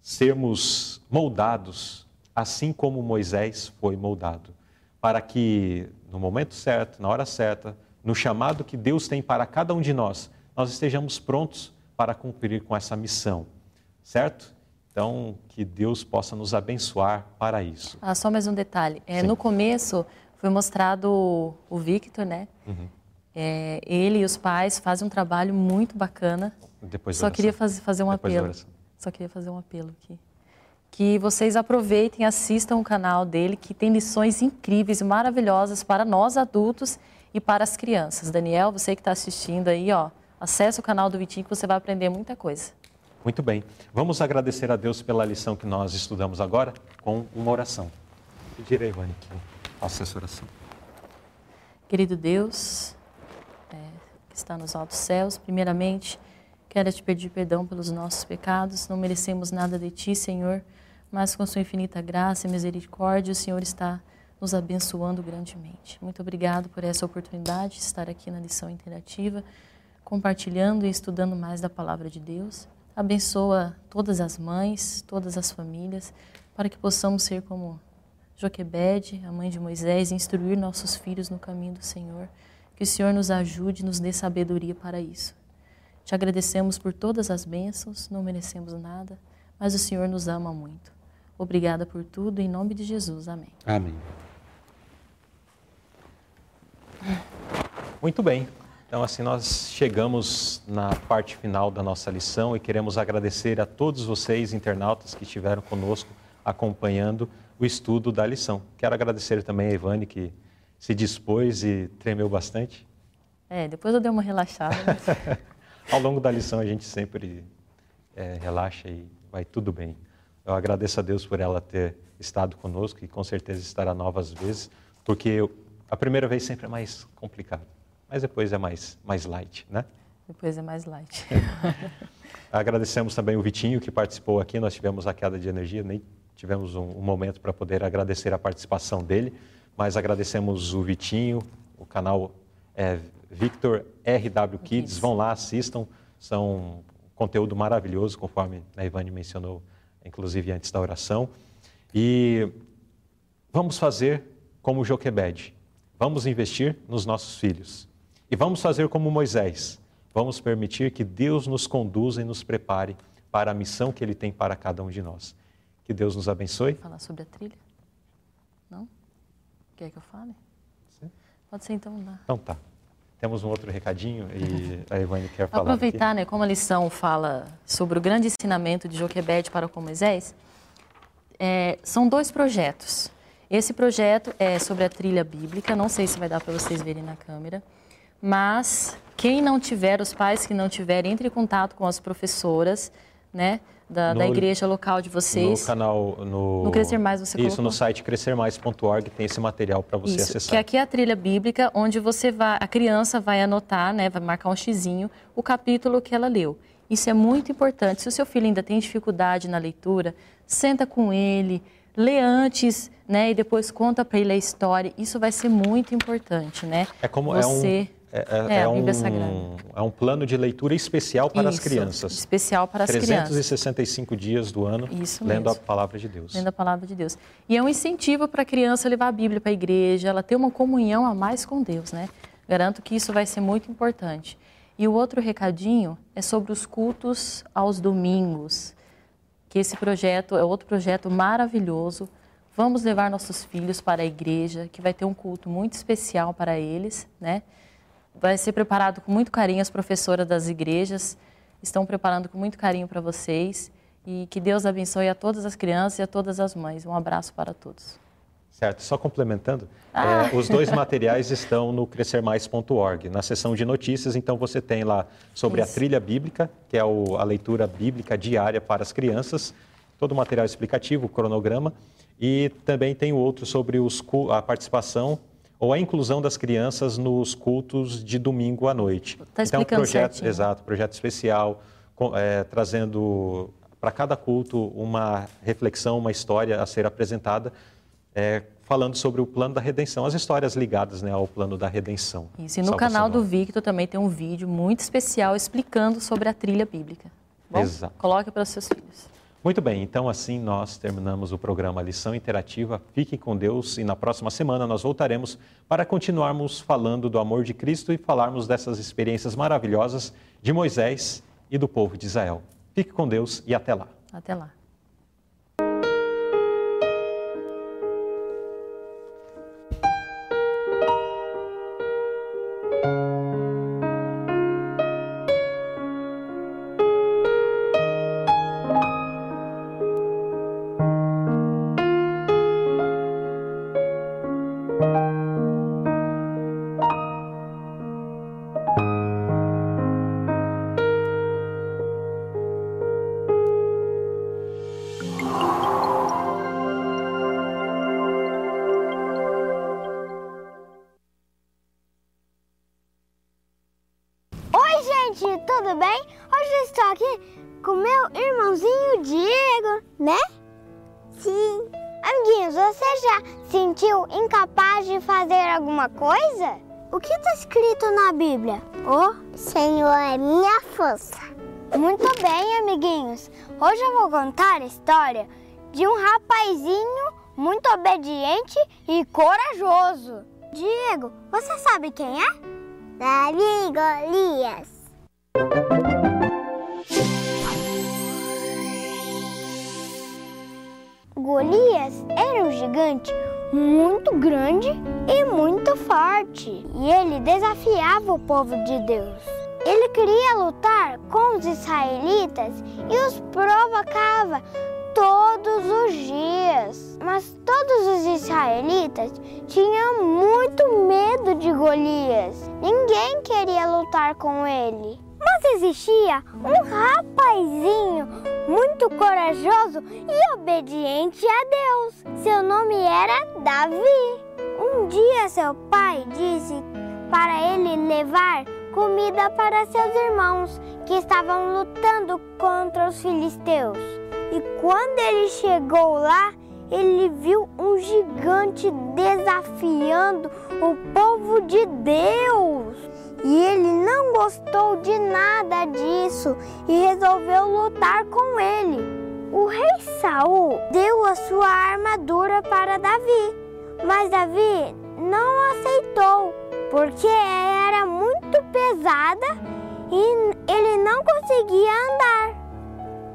sermos moldados, assim como Moisés foi moldado, para que no momento certo, na hora certa, no chamado que Deus tem para cada um de nós, nós estejamos prontos para cumprir com essa missão, certo? Então, que Deus possa nos abençoar para isso. Ah, só mais um detalhe. É, no começo foi mostrado o, o Victor, né? Uhum. É, ele e os pais fazem um trabalho muito bacana. Depois Só queria faz, fazer um Depois apelo. Só queria fazer um apelo aqui. Que vocês aproveitem, assistam o canal dele, que tem lições incríveis e maravilhosas para nós adultos e para as crianças. Daniel, você que está assistindo aí, ó, acessa o canal do Vitinho que você vai aprender muita coisa. Muito bem. Vamos agradecer a Deus pela lição que nós estudamos agora com uma oração. Pedir a Ivane que faça essa oração. Querido Deus, é, que está nos altos céus, primeiramente, quero te pedir perdão pelos nossos pecados. Não merecemos nada de ti, Senhor, mas com sua infinita graça e misericórdia, o Senhor está nos abençoando grandemente. Muito obrigado por essa oportunidade de estar aqui na lição interativa, compartilhando e estudando mais da palavra de Deus. Abençoa todas as mães, todas as famílias, para que possamos ser como Joquebede, a mãe de Moisés, e instruir nossos filhos no caminho do Senhor. Que o Senhor nos ajude, nos dê sabedoria para isso. Te agradecemos por todas as bênçãos, não merecemos nada, mas o Senhor nos ama muito. Obrigada por tudo, em nome de Jesus. Amém. Amém. Muito bem. Então, assim, nós chegamos na parte final da nossa lição e queremos agradecer a todos vocês, internautas, que estiveram conosco acompanhando o estudo da lição. Quero agradecer também a Ivane, que se dispôs e tremeu bastante. É, depois eu dei uma relaxada. né? Ao longo da lição, a gente sempre é, relaxa e vai tudo bem. Eu agradeço a Deus por ela ter estado conosco e com certeza estará novas vezes, porque eu- a primeira vez sempre é mais complicado, mas depois é mais, mais light, né? depois é mais light. Agradecemos também o Vitinho que participou aqui. Nós tivemos a queda de energia, nem tivemos um, um momento para poder agradecer a participação dele, mas agradecemos o Vitinho, o canal é, Victor RW Kids. Kids. Vão lá, assistam. São conteúdo maravilhoso, conforme a Ivane mencionou, inclusive antes da oração. E vamos fazer como Joquebede. Vamos investir nos nossos filhos. E vamos fazer como Moisés. Vamos permitir que Deus nos conduza e nos prepare para a missão que Ele tem para cada um de nós. Que Deus nos abençoe. Falar sobre a trilha? Não? Quer que eu fale? Sim. Pode ser então. Dá. Então tá. Temos um outro recadinho e a Ivane quer falar. Aproveitar, né, como a lição fala sobre o grande ensinamento de Joquebede para com Moisés, é, são dois projetos. Esse projeto é sobre a trilha bíblica, não sei se vai dar para vocês verem na câmera, mas quem não tiver, os pais que não tiverem, entre em contato com as professoras, né, da, da No- igreja local de vocês. No canal, no... No Crescer Mais você Isso, colocou? no site crescermais.org tem esse material para você Isso, acessar. que aqui é a trilha bíblica, onde você vai, a criança vai anotar, né, vai marcar um xizinho, o capítulo que ela leu. Isso é muito importante. Se o seu filho ainda tem dificuldade na leitura, senta com ele, lê antes, né, e depois conta para ele a história. Isso vai ser muito importante, né? É como você... é um, é, é- É, é um, é um plano de leitura especial para as Isso, crianças. Especial para as crianças. 365 dias do ano Isso lendo mesmo. a palavra de Deus. Lendo a palavra de Deus. E é um incentivo para a criança levar a Bíblia para a igreja, ela ter uma comunhão a mais com Deus, né? Garanto que isso vai ser muito importante. E o outro recadinho é sobre os cultos aos domingos, que esse projeto é outro projeto maravilhoso. Vamos levar nossos filhos para a igreja, que vai ter um culto muito especial para eles, né? Vai ser preparado com muito carinho as professoras das igrejas. estão preparando com muito carinho para vocês e que Deus abençoe a todas as crianças e a todas as mães. Um abraço para todos. Certo, só complementando, ah. é, os dois materiais estão no crescermais.org, na seção de notícias, então você tem lá sobre Isso. a trilha bíblica, que é o, a leitura bíblica diária para as crianças, todo o material explicativo, o cronograma, e também tem o outro sobre os, a participação ou a inclusão das crianças nos cultos de domingo à noite. Está então, projeto, certinho. exato, projeto especial, é, trazendo para cada culto uma reflexão, uma história a ser apresentada é, falando sobre o plano da redenção, as histórias ligadas né, ao plano da redenção. Isso, e no canal do Victor também tem um vídeo muito especial explicando sobre a trilha bíblica. Bom, Exato. Coloque para os seus filhos. Muito bem, então assim nós terminamos o programa Lição Interativa. Fique com Deus e na próxima semana nós voltaremos para continuarmos falando do amor de Cristo e falarmos dessas experiências maravilhosas de Moisés e do povo de Israel. Fique com Deus e até lá. Até lá. Corajoso. Diego, você sabe quem é? Davi Golias. Golias era um gigante muito grande e muito forte, e ele desafiava o povo de Deus. Ele queria lutar com os israelitas e os provocava todos os dias. Mas todos os israelitas tinham muito medo de Golias. Ninguém queria lutar com ele. Mas existia um rapazinho muito corajoso e obediente a Deus. Seu nome era Davi. Um dia seu pai disse para ele levar comida para seus irmãos que estavam lutando contra os filisteus. E quando ele chegou lá, ele viu um gigante desafiando o povo de Deus. E ele não gostou de nada disso e resolveu lutar com ele. O rei Saul deu a sua armadura para Davi, mas Davi não aceitou, porque era muito pesada e ele não conseguia andar.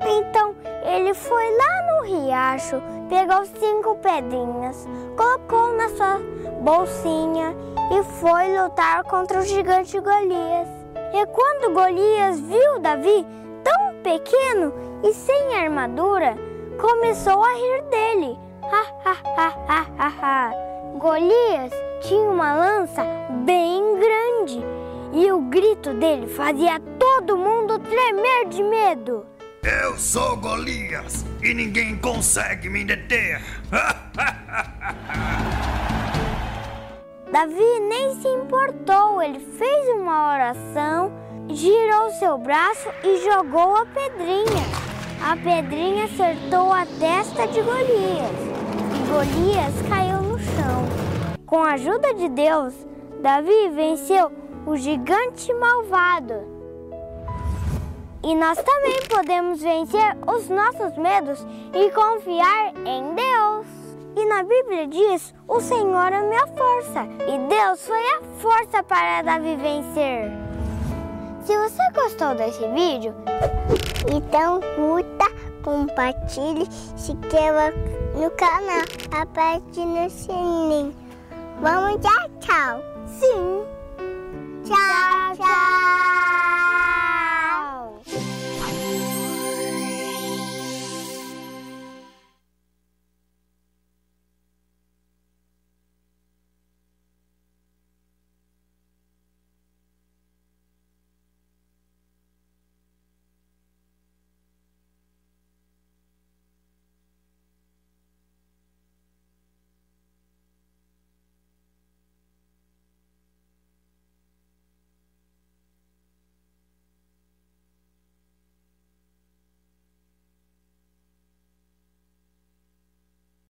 Então ele foi lá no riacho, pegou cinco pedrinhas, colocou na sua bolsinha e foi lutar contra o gigante Golias. E quando Golias viu Davi tão pequeno e sem armadura, começou a rir dele. Golias tinha uma lança bem grande e o grito dele fazia todo mundo tremer de medo. Eu sou Golias e ninguém consegue me deter. Davi nem se importou, ele fez uma oração, girou seu braço e jogou a pedrinha. A pedrinha acertou a testa de Golias e Golias caiu no chão. Com a ajuda de Deus, Davi venceu o gigante malvado. E nós também podemos vencer os nossos medos e confiar em Deus. E na Bíblia diz: O Senhor é minha força. E Deus foi a força para Davi vencer. Se você gostou desse vídeo, então curta, compartilhe, se inscreva no canal, aperte no sininho. Vamos dar tchau. Sim. Tchau, tchau.